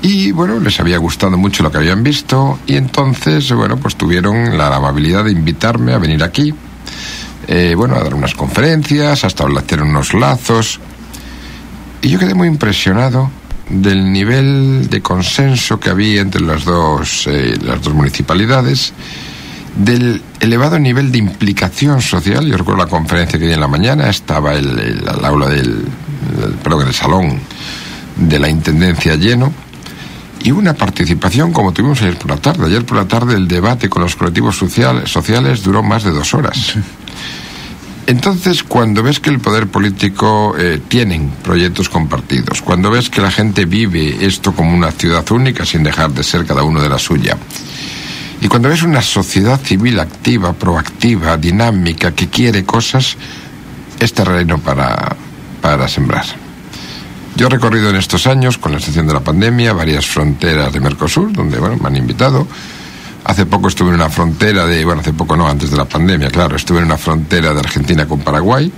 y bueno, les había gustado mucho lo que habían visto y entonces, bueno, pues tuvieron la amabilidad de invitarme a venir aquí, eh, bueno, a dar unas conferencias, hasta hacer unos lazos y yo quedé muy impresionado del nivel de consenso que había entre las dos, eh, las dos municipalidades del elevado nivel de implicación social. Yo recuerdo la conferencia que di en la mañana, estaba el aula del, el, perdón, el salón de la Intendencia lleno y una participación como tuvimos ayer por la tarde. Ayer por la tarde el debate con los colectivos social, sociales duró más de dos horas. Entonces, cuando ves que el poder político eh, tienen proyectos compartidos, cuando ves que la gente vive esto como una ciudad única sin dejar de ser cada uno de la suya, y cuando ves una sociedad civil activa, proactiva, dinámica, que quiere cosas, es terreno para, para sembrar. Yo he recorrido en estos años, con la excepción de la pandemia, varias fronteras de Mercosur, donde bueno, me han invitado. Hace poco estuve en una frontera de, bueno, hace poco no, antes de la pandemia, claro, estuve en una frontera de Argentina con Paraguay,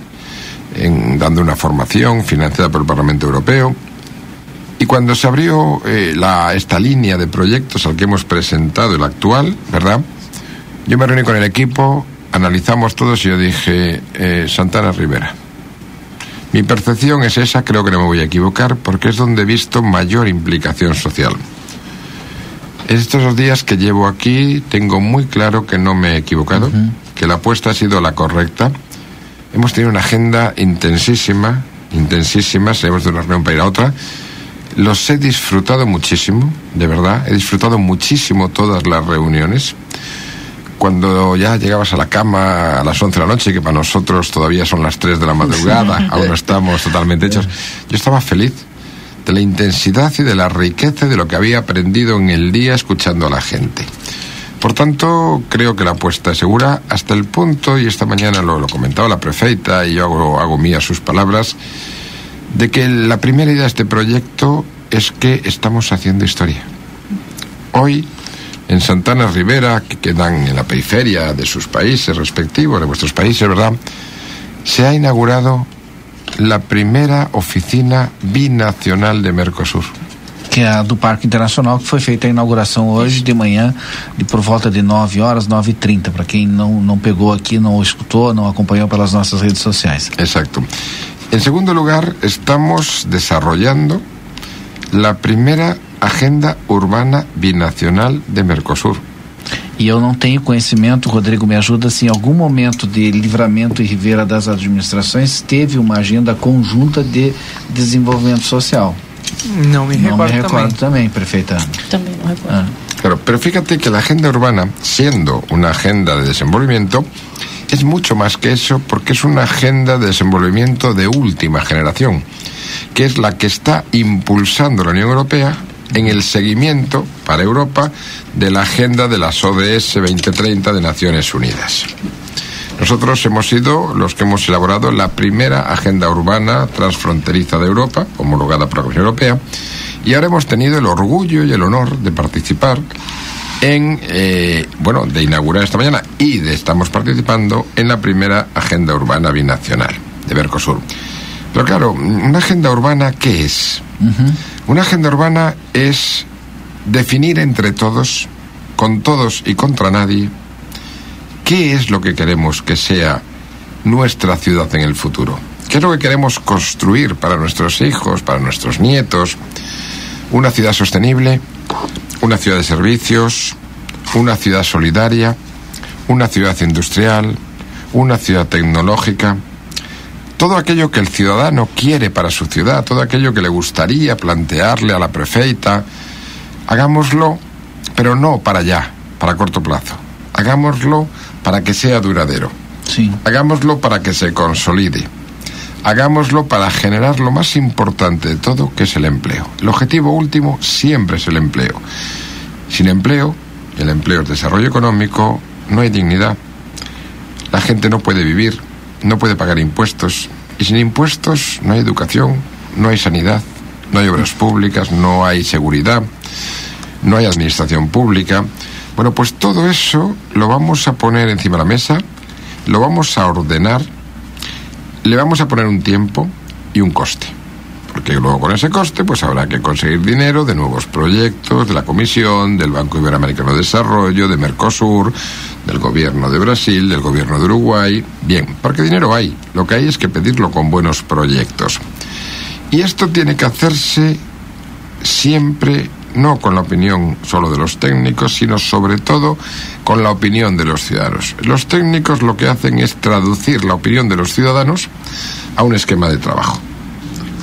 dando una formación financiada por el Parlamento Europeo. Y cuando se abrió eh, la, esta línea de proyectos al que hemos presentado, el actual, ¿verdad? Yo me reuní con el equipo, analizamos todos y yo dije, eh, Santana Rivera. Mi percepción es esa, creo que no me voy a equivocar, porque es donde he visto mayor implicación social. Estos dos días que llevo aquí tengo muy claro que no me he equivocado, uh -huh. que la apuesta ha sido la correcta. Hemos tenido una agenda intensísima, intensísima, salimos de una reunión para ir a otra. Los he disfrutado muchísimo, de verdad, he disfrutado muchísimo todas las reuniones. Cuando ya llegabas a la cama a las 11 de la noche, que para nosotros todavía son las 3 de la madrugada, aún no estamos totalmente hechos, yo estaba feliz de la intensidad y de la riqueza de lo que había aprendido en el día escuchando a la gente. Por tanto, creo que la apuesta es segura hasta el punto, y esta mañana lo, lo comentaba la prefeita y yo hago, hago mías sus palabras, de que la primera idea de este proyecto es que estamos haciendo historia. Hoy, en Santana Rivera, que quedan en la periferia de sus países respectivos, de vuestros países, ¿verdad? Se ha inaugurado la primera oficina binacional de Mercosur. Que é a do Parque Internacional, que foi feita a inauguração hoje de manhã, de por volta de 9 horas, 9 e 30 para quem não, não pegou aqui, não escutou, não acompanhou pelas nossas redes sociais. Exacto. En segundo lugar, estamos desarrollando la primera agenda urbana binacional de Mercosur. E eu não tenho conhecimento, Rodrigo me ajuda, se em algum momento de Livramento e Ribeira das administrações teve uma agenda conjunta de desenvolvimento social. Não me recordo, não me recordo também, também prefeita. Também não recordo. Ah. Claro, pero fíjate que la agenda urbana, siendo una agenda de desenvolvimiento, es mucho más que eso porque es una agenda de desenvolvimiento de última generación, que es la que está impulsando la Unión Europea en el seguimiento para Europa de la agenda de las ODS 2030 de Naciones Unidas. Nosotros hemos sido los que hemos elaborado la primera agenda urbana transfronteriza de Europa, homologada por la Comisión Europea, y ahora hemos tenido el orgullo y el honor de participar en, eh, bueno, de inaugurar esta mañana y de estamos participando en la primera agenda urbana binacional de Mercosur. Pero claro, una agenda urbana, ¿qué es? Una agenda urbana es definir entre todos, con todos y contra nadie, qué es lo que queremos que sea nuestra ciudad en el futuro. ¿Qué es lo que queremos construir para nuestros hijos, para nuestros nietos? Una ciudad sostenible, una ciudad de servicios, una ciudad solidaria, una ciudad industrial, una ciudad tecnológica, todo aquello que el ciudadano quiere para su ciudad, todo aquello que le gustaría plantearle a la prefeita, hagámoslo, pero no para allá, para corto plazo. Hagámoslo para que sea duradero. Sí. Hagámoslo para que se consolide. Hagámoslo para generar lo más importante de todo, que es el empleo. El objetivo último siempre es el empleo. Sin empleo, el empleo es desarrollo económico, no hay dignidad. La gente no puede vivir, no puede pagar impuestos. Y sin impuestos no hay educación, no hay sanidad, no hay obras públicas, no hay seguridad, no hay administración pública. Bueno, pues todo eso lo vamos a poner encima de la mesa, lo vamos a ordenar, le vamos a poner un tiempo y un coste. Porque luego con ese coste pues habrá que conseguir dinero de nuevos proyectos, de la Comisión, del Banco Iberoamericano de Desarrollo, de Mercosur, del Gobierno de Brasil, del Gobierno de Uruguay. Bien, porque dinero hay. Lo que hay es que pedirlo con buenos proyectos. Y esto tiene que hacerse siempre no con la opinión solo de los técnicos, sino sobre todo con la opinión de los ciudadanos. Los técnicos lo que hacen es traducir la opinión de los ciudadanos a un esquema de trabajo.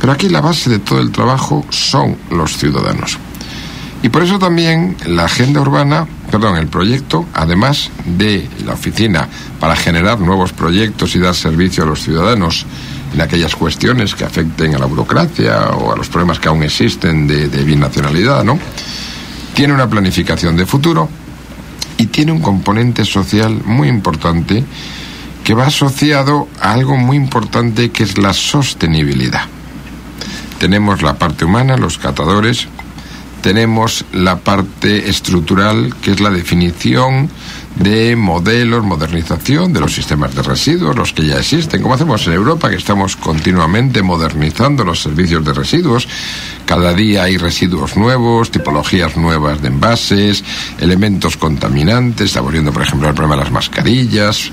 Pero aquí la base de todo el trabajo son los ciudadanos. Y por eso también la agenda urbana, perdón, el proyecto, además de la oficina para generar nuevos proyectos y dar servicio a los ciudadanos en aquellas cuestiones que afecten a la burocracia o a los problemas que aún existen de, de binacionalidad, ¿no? Tiene una planificación de futuro y tiene un componente social muy importante que va asociado a algo muy importante que es la sostenibilidad. Tenemos la parte humana, los catadores, tenemos la parte estructural, que es la definición de modelos, modernización de los sistemas de residuos, los que ya existen, como hacemos en Europa, que estamos continuamente modernizando los servicios de residuos. Cada día hay residuos nuevos, tipologías nuevas de envases, elementos contaminantes, estamos viendo, por ejemplo, el problema de las mascarillas.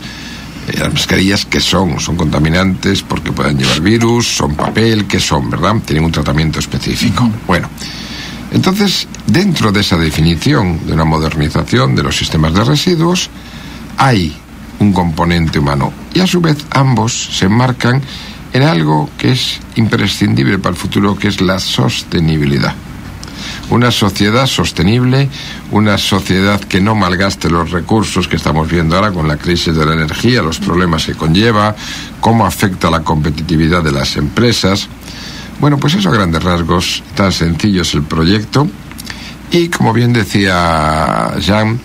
Eh, las mascarillas que son, son contaminantes porque pueden llevar virus, son papel, que son, ¿verdad? Tienen un tratamiento específico. Bueno, entonces, dentro de esa definición de una modernización de los sistemas de residuos, hay un componente humano y a su vez ambos se enmarcan en algo que es imprescindible para el futuro, que es la sostenibilidad. Una sociedad sostenible, una sociedad que no malgaste los recursos que estamos viendo ahora con la crisis de la energía, los problemas que conlleva, cómo afecta la competitividad de las empresas. Bueno, pues eso a grandes rasgos, tan sencillo es el proyecto. Y como bien decía Jean,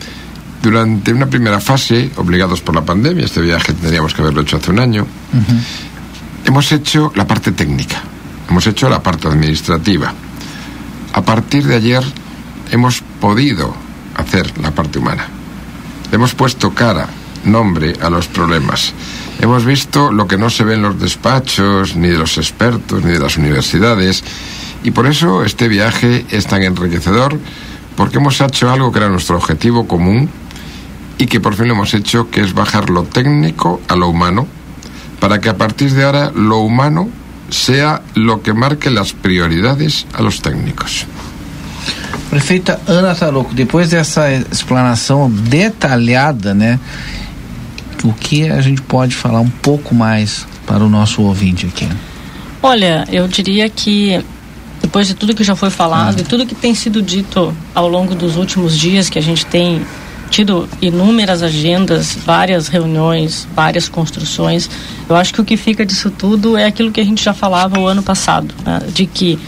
durante una primera fase, obligados por la pandemia, este viaje tendríamos que haberlo hecho hace un año, hemos hecho la parte técnica, hemos hecho la parte administrativa. A partir de ayer hemos podido hacer la parte humana. Hemos puesto cara, nombre a los problemas. Hemos visto lo que no se ve en los despachos, ni de los expertos, ni de las universidades. Y por eso este viaje es tan enriquecedor, porque hemos hecho algo que era nuestro objetivo común y que por fin lo hemos hecho, que es bajar lo técnico a lo humano, para que a partir de ahora lo humano sea lo que marque las prioridades a los técnicos. Prefeita Ana Taroco, depois dessa explanação detalhada, né? O que a gente pode falar um pouco mais para o nosso ouvinte aqui? Olha, eu diria que depois de tudo que já foi falado e tudo que tem sido dito ao longo dos últimos dias, que a gente tem tido inúmeras agendas, várias reuniões, várias construções, eu acho que o que fica disso tudo é aquilo que a gente já falava o ano passado, né? de que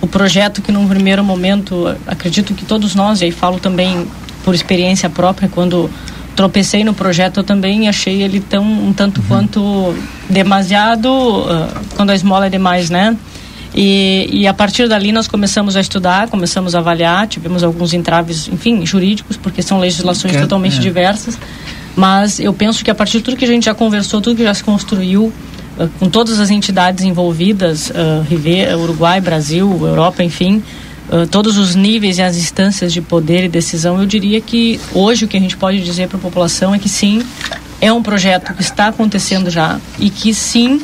o projeto que num primeiro momento, acredito que todos nós, e aí falo também por experiência própria, quando tropecei no projeto, eu também achei ele tão um tanto quanto demasiado, uh, quando a esmola é demais, né? E, e a partir dali nós começamos a estudar, começamos a avaliar, tivemos alguns entraves, enfim, jurídicos, porque são legislações Que- totalmente é. diversas. Mas eu penso que a partir de tudo que a gente já conversou, tudo que já se construiu, uh, com todas as entidades envolvidas, uh, River, Uruguai, Brasil, Europa, enfim, uh, todos os níveis e as instâncias de poder e decisão, eu diria que hoje o que a gente pode dizer para a população é que sim, é um projeto que está acontecendo já e que sim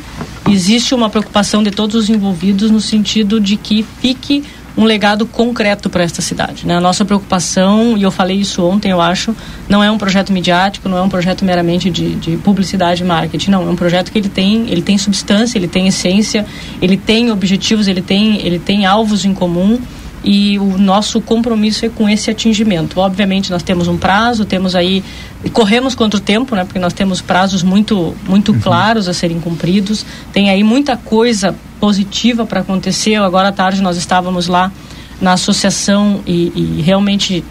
existe uma preocupação de todos os envolvidos no sentido de que fique um legado concreto para esta cidade. Né? A nossa preocupação, e eu falei isso ontem, eu acho, não é um projeto midiático, não é um projeto meramente de, de publicidade e marketing, não. É um projeto que ele tem, ele tem substância, ele tem essência, ele tem objetivos, ele tem, ele tem alvos em comum e o nosso compromisso é com esse atingimento. Obviamente nós temos um prazo, temos aí corremos contra o tempo, né? Porque nós temos prazos muito muito uhum. claros a serem cumpridos. Tem aí muita coisa positiva para acontecer. Agora à tarde nós estávamos lá na associação e, e realmente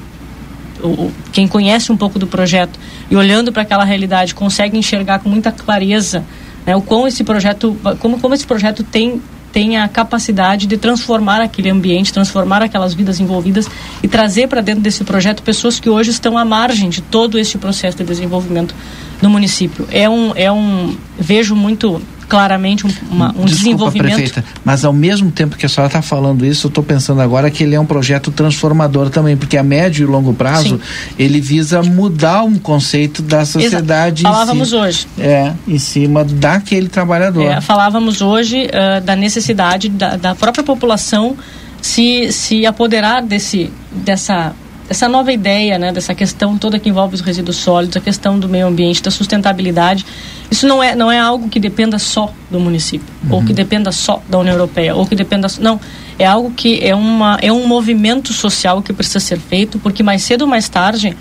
o, quem conhece um pouco do projeto e olhando para aquela realidade consegue enxergar com muita clareza né, o quão esse projeto como como esse projeto tem tem a capacidade de transformar aquele ambiente, transformar aquelas vidas envolvidas e trazer para dentro desse projeto pessoas que hoje estão à margem de todo esse processo de desenvolvimento no município. É um, é um vejo muito claramente um, uma, um Desculpa, desenvolvimento. Prefeita, mas ao mesmo tempo que a senhora está falando isso, eu estou pensando agora que ele é um projeto transformador também, porque a médio e longo prazo Sim. ele visa mudar um conceito da sociedade. Exato. Falávamos si, hoje. É, em cima daquele trabalhador. É, falávamos hoje uh, da necessidade da, da própria população se, se apoderar desse, dessa essa nova ideia, né, dessa questão toda que envolve os resíduos sólidos, a questão do meio ambiente, da sustentabilidade, isso não é, não é algo que dependa só do município, uhum. ou que dependa só da União Europeia, ou que dependa não, é algo que é uma é um movimento social que precisa ser feito, porque mais cedo ou mais tarde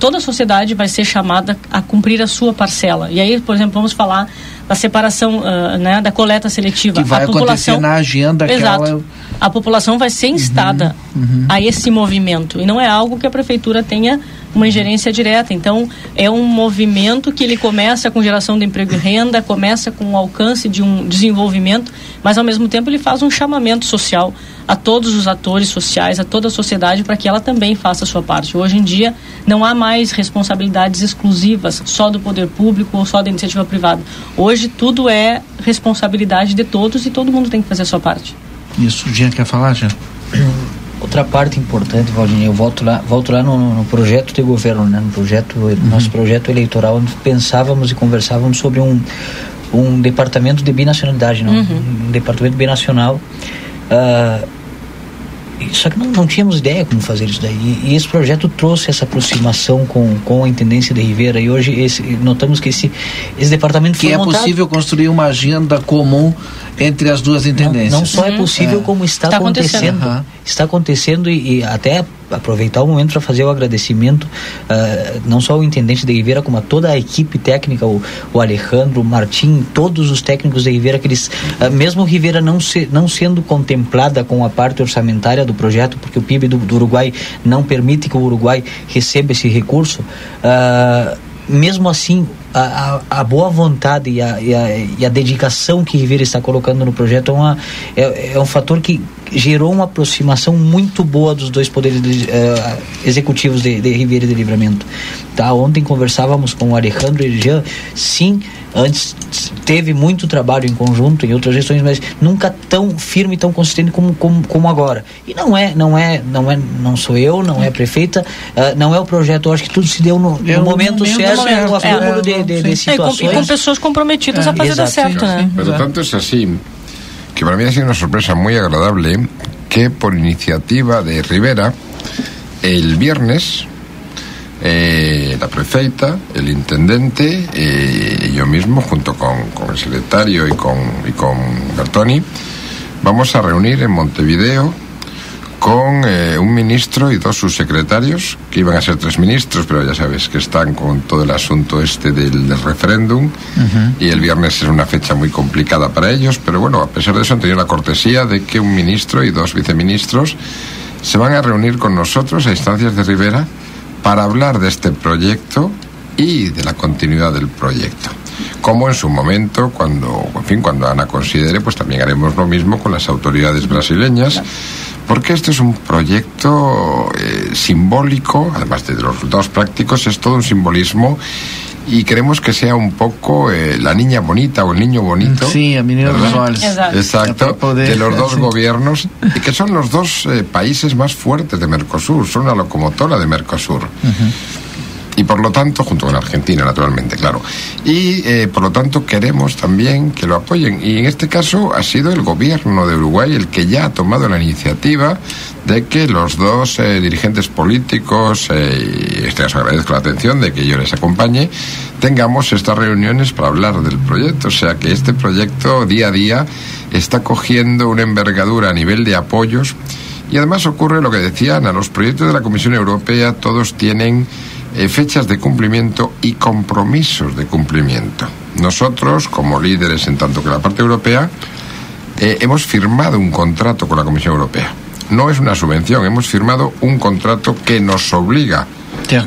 toda a sociedade vai ser chamada a cumprir a sua parcela. E aí, por exemplo, vamos falar da separação, uh, né, da coleta seletiva. Que vai a população, acontecer na agenda Exato. Aquela... A população vai ser instada uhum, uhum. a esse movimento. E não é algo que a prefeitura tenha uma ingerência direta. Então, é um movimento que ele começa com geração de emprego e renda, começa com o alcance de um desenvolvimento, mas ao mesmo tempo ele faz um chamamento social a todos os atores sociais, a toda a sociedade, para que ela também faça a sua parte. Hoje em dia, não há mais responsabilidades exclusivas só do poder público ou só da iniciativa privada. Hoje, tudo é responsabilidade de todos e todo mundo tem que fazer a sua parte. Isso, o Jean quer falar, Jean? Outra parte importante, Valdinei, eu volto lá, volto lá no, no projeto de governo, né? no projeto, uhum. nosso projeto eleitoral, onde pensávamos e conversávamos sobre um, um departamento de binacionalidade, não? Uhum. um departamento binacional. Uh, só que não, não tínhamos ideia como fazer isso daí. E esse projeto trouxe essa aproximação com, com a Intendência de Ribeira. E hoje esse, notamos que esse, esse departamento que foi é montado... possível construir uma agenda comum entre as duas intendências. Não, não só é possível, é. como está, está acontecendo. acontecendo. Uhum. Está acontecendo e, e até aproveitar o momento para fazer o agradecimento uh, não só ao intendente de Ribeira como a toda a equipe técnica o, o Alejandro, o Martim, todos os técnicos de Ribeira que eles uh, mesmo Ribeira não se, não sendo contemplada com a parte orçamentária do projeto porque o PIB do, do Uruguai não permite que o Uruguai receba esse recurso uh, mesmo assim a, a, a, boa vontade e a, e e a, dedicação que Ribeira está colocando no projeto é, uma, é, é, um fator que gerou uma aproximação muito boa dos dois poderes de, uh, executivos de, de Ribeira de Livramento. Tá? Ontem conversávamos com o Alejandro e Jean, sim, antes teve muito trabalho em conjunto em outras gestões, mas nunca tão firme, tão consistente como, como, como agora. E não é, não é, não é, não sou eu, não é a prefeita, uh, não é o projeto. Eu acho que tudo se deu no, no momento, momento certo, no acúmulo é, de, de, de, situações. É, e, com, e, com, pessoas comprometidas é, a fazer dar certo, né? Pero tanto es así que para mí ha sido una sorpresa muy agradable que por iniciativa de Rivera el viernes eh, la prefeita, el intendente eh, y yo mismo, junto con, con el secretario y con, y con Bertoni, vamos a reunir en Montevideo con eh, un ministro y dos subsecretarios, que iban a ser tres ministros, pero ya sabes que están con todo el asunto este del, del referéndum, y el viernes es una fecha muy complicada para ellos, pero bueno, a pesar de eso han tenido la cortesía de que un ministro y dos viceministros se van a reunir con nosotros a instancias de Rivera para hablar de este proyecto y de la continuidad del proyecto. Como en su momento, cuando, en fin, cuando Ana considere, pues también haremos lo mismo con las autoridades brasileñas, porque este es un proyecto eh, simbólico, además de los resultados prácticos, es todo un simbolismo y queremos que sea un poco eh, la niña bonita o el niño bonito. Sí, a niño Exacto. Exacto de los dos gobiernos y que son los dos eh, países más fuertes de Mercosur, son una locomotora de Mercosur y por lo tanto, junto con Argentina, naturalmente, claro. Y eh, por lo tanto queremos también que lo apoyen. Y en este caso ha sido el gobierno de Uruguay el que ya ha tomado la iniciativa de que los dos eh, dirigentes políticos, eh, y este agradezco la atención de que yo les acompañe, tengamos estas reuniones para hablar del proyecto. O sea que este proyecto día a día está cogiendo una envergadura a nivel de apoyos. Y además ocurre lo que decían, a los proyectos de la Comisión Europea todos tienen eh, fechas de cumplimiento y compromisos de cumplimiento. Nosotros, como líderes en tanto que la parte europea, eh, hemos firmado un contrato con la Comisión Europea. No es una subvención, hemos firmado un contrato que nos obliga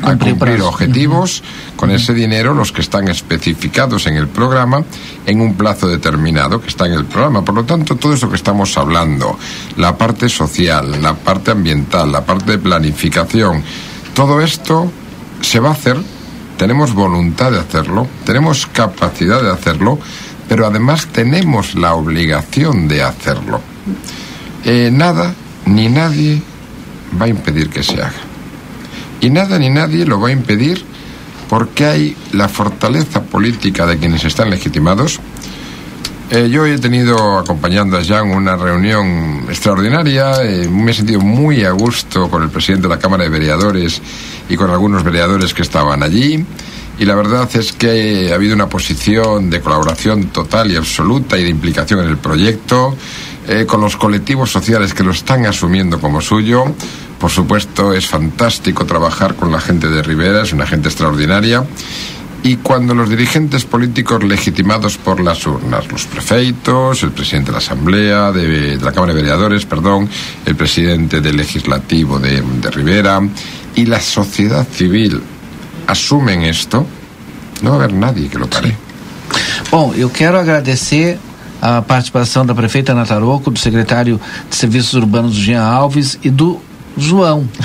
a cumplir objetivos con ese dinero, los que están especificados en el programa, en un plazo determinado que está en el programa. Por lo tanto, todo eso que estamos hablando, la parte social, la parte ambiental, la parte de planificación, todo esto se va a hacer, tenemos voluntad de hacerlo, tenemos capacidad de hacerlo, pero además tenemos la obligación de hacerlo. Eh, nada ni nadie va a impedir que se haga. Y nada ni nadie lo va a impedir porque hay la fortaleza política de quienes están legitimados, eh, yo he tenido acompañando a Jean una reunión extraordinaria, eh, me he sentido muy a gusto con el presidente de la Cámara de Vereadores y con algunos vereadores que estaban allí. Y la verdad es que ha habido una posición de colaboración total y absoluta y de implicación en el proyecto, eh, con los colectivos sociales que lo están asumiendo como suyo. Por supuesto, es fantástico trabajar con la gente de Rivera, es una gente extraordinaria y cuando los dirigentes políticos legitimados por las urnas, los prefeitos, el presidente de la Asamblea, de, la Cámara de Vereadores, perdón, el presidente del Legislativo de, de Rivera y la sociedad civil asumen esto, no va a haber nadie que lo pare. Bom, eu quero agradecer a participação da prefeita Nataroco, do secretário de Serviços Urbanos Jean Alves e do João.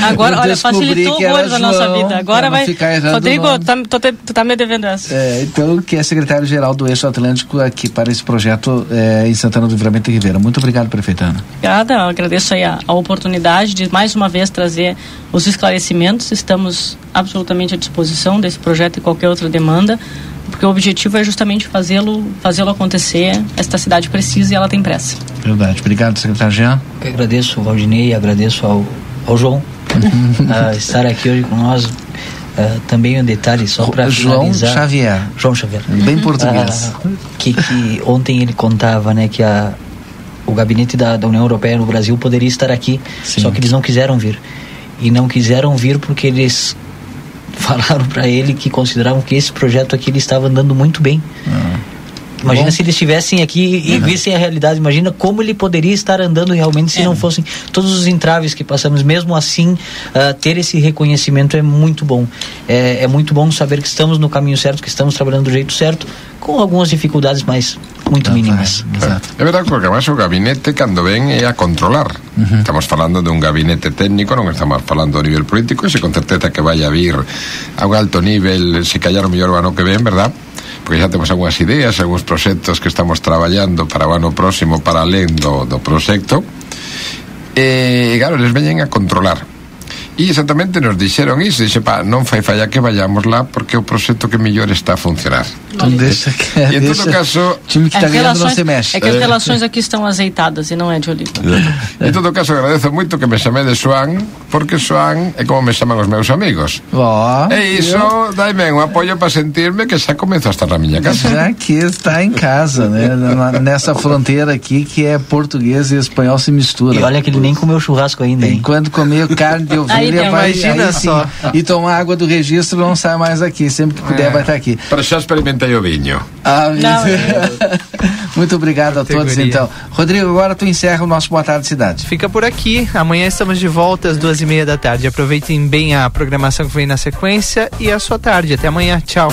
Agora, olha, facilitou muito a nossa vida. Agora vai. Rodrigo, tu tá, tu tá me devendo essa. É, então, que é secretário-geral do Eixo Atlântico aqui para esse projeto é, em Santana do Livramento e Ribeira. Muito obrigado, prefeita Ana. Obrigada, eu agradeço aí a, a oportunidade de mais uma vez trazer os esclarecimentos. Estamos absolutamente à disposição desse projeto e qualquer outra demanda porque o objetivo é justamente fazê-lo fazê-lo acontecer. Esta cidade precisa e ela tem pressa. Verdade. Obrigado, secretário Jean. Eu agradeço ao Valdinei, agradeço ao, ao João uh, estar aqui hoje com nós. Uh, também um detalhe só para finalizar. João Xavier. João Xavier. Bem português. Uh, que, que ontem ele contava, né, que a, o gabinete da, da União Europeia no Brasil poderia estar aqui, Sim. só que eles não quiseram vir. E não quiseram vir porque eles falaram para ele que consideravam que esse projeto aqui ele estava andando muito bem. Ah. Imagina Bom. se eles estivessem aqui e uhum. vissem a realidade. Imagina como ele poderia estar andando realmente se é. não fossem todos os entraves que passamos. Mesmo assim, uh, ter esse reconhecimento é muito bom. É, é, muito bom saber que estamos no caminho certo, que estamos trabalhando do jeito certo, com algumas dificuldades, mas muito ah, mínimas. É verdade, porque además o gabinete, quando vem, é a controlar. Uhum. Estamos falando de um gabinete técnico, não estamos falando a nível político, e se con certeza que vai a vir a un alto nível, se callar o mellor o ano que ven, verdad? porque xa temos algunhas ideas, algúns proxectos que estamos traballando para o ano próximo para alén do, do proxecto. E claro, eles veñen a controlar. E exactamente nos dixeron iso, dixe, pa, non fai falla que vayamos lá porque o proxecto que mellor está a funcionar. que, e en todo caso, time que está ganhando non se mexe. É que as relações aqui estão azeitadas e não é de Oliva. en todo caso, agradezo moito que me chame de Xoan, porque Xoan é como me chaman os meus amigos. Oh, e iso daime un apoio para sentirme que xa comezo a estar na miña casa. Já que está em casa, né? Nessa fronteira aqui que é português e espanhol se mistura. E olha que ele nem comeu churrasco ainda, hein? Enquanto comeu carne de ovelha Aí, vai, imagina aí, só. E tomar água do registro não sai mais aqui. Sempre que puder, é. vai estar aqui. Para já experimentei o vinho. Ah, não, Muito obrigado a todos, então. Rodrigo, agora tu encerra o nosso Boa Tarde Cidade. Fica por aqui. Amanhã estamos de volta às duas e meia da tarde. Aproveitem bem a programação que vem na sequência e a sua tarde. Até amanhã. Tchau.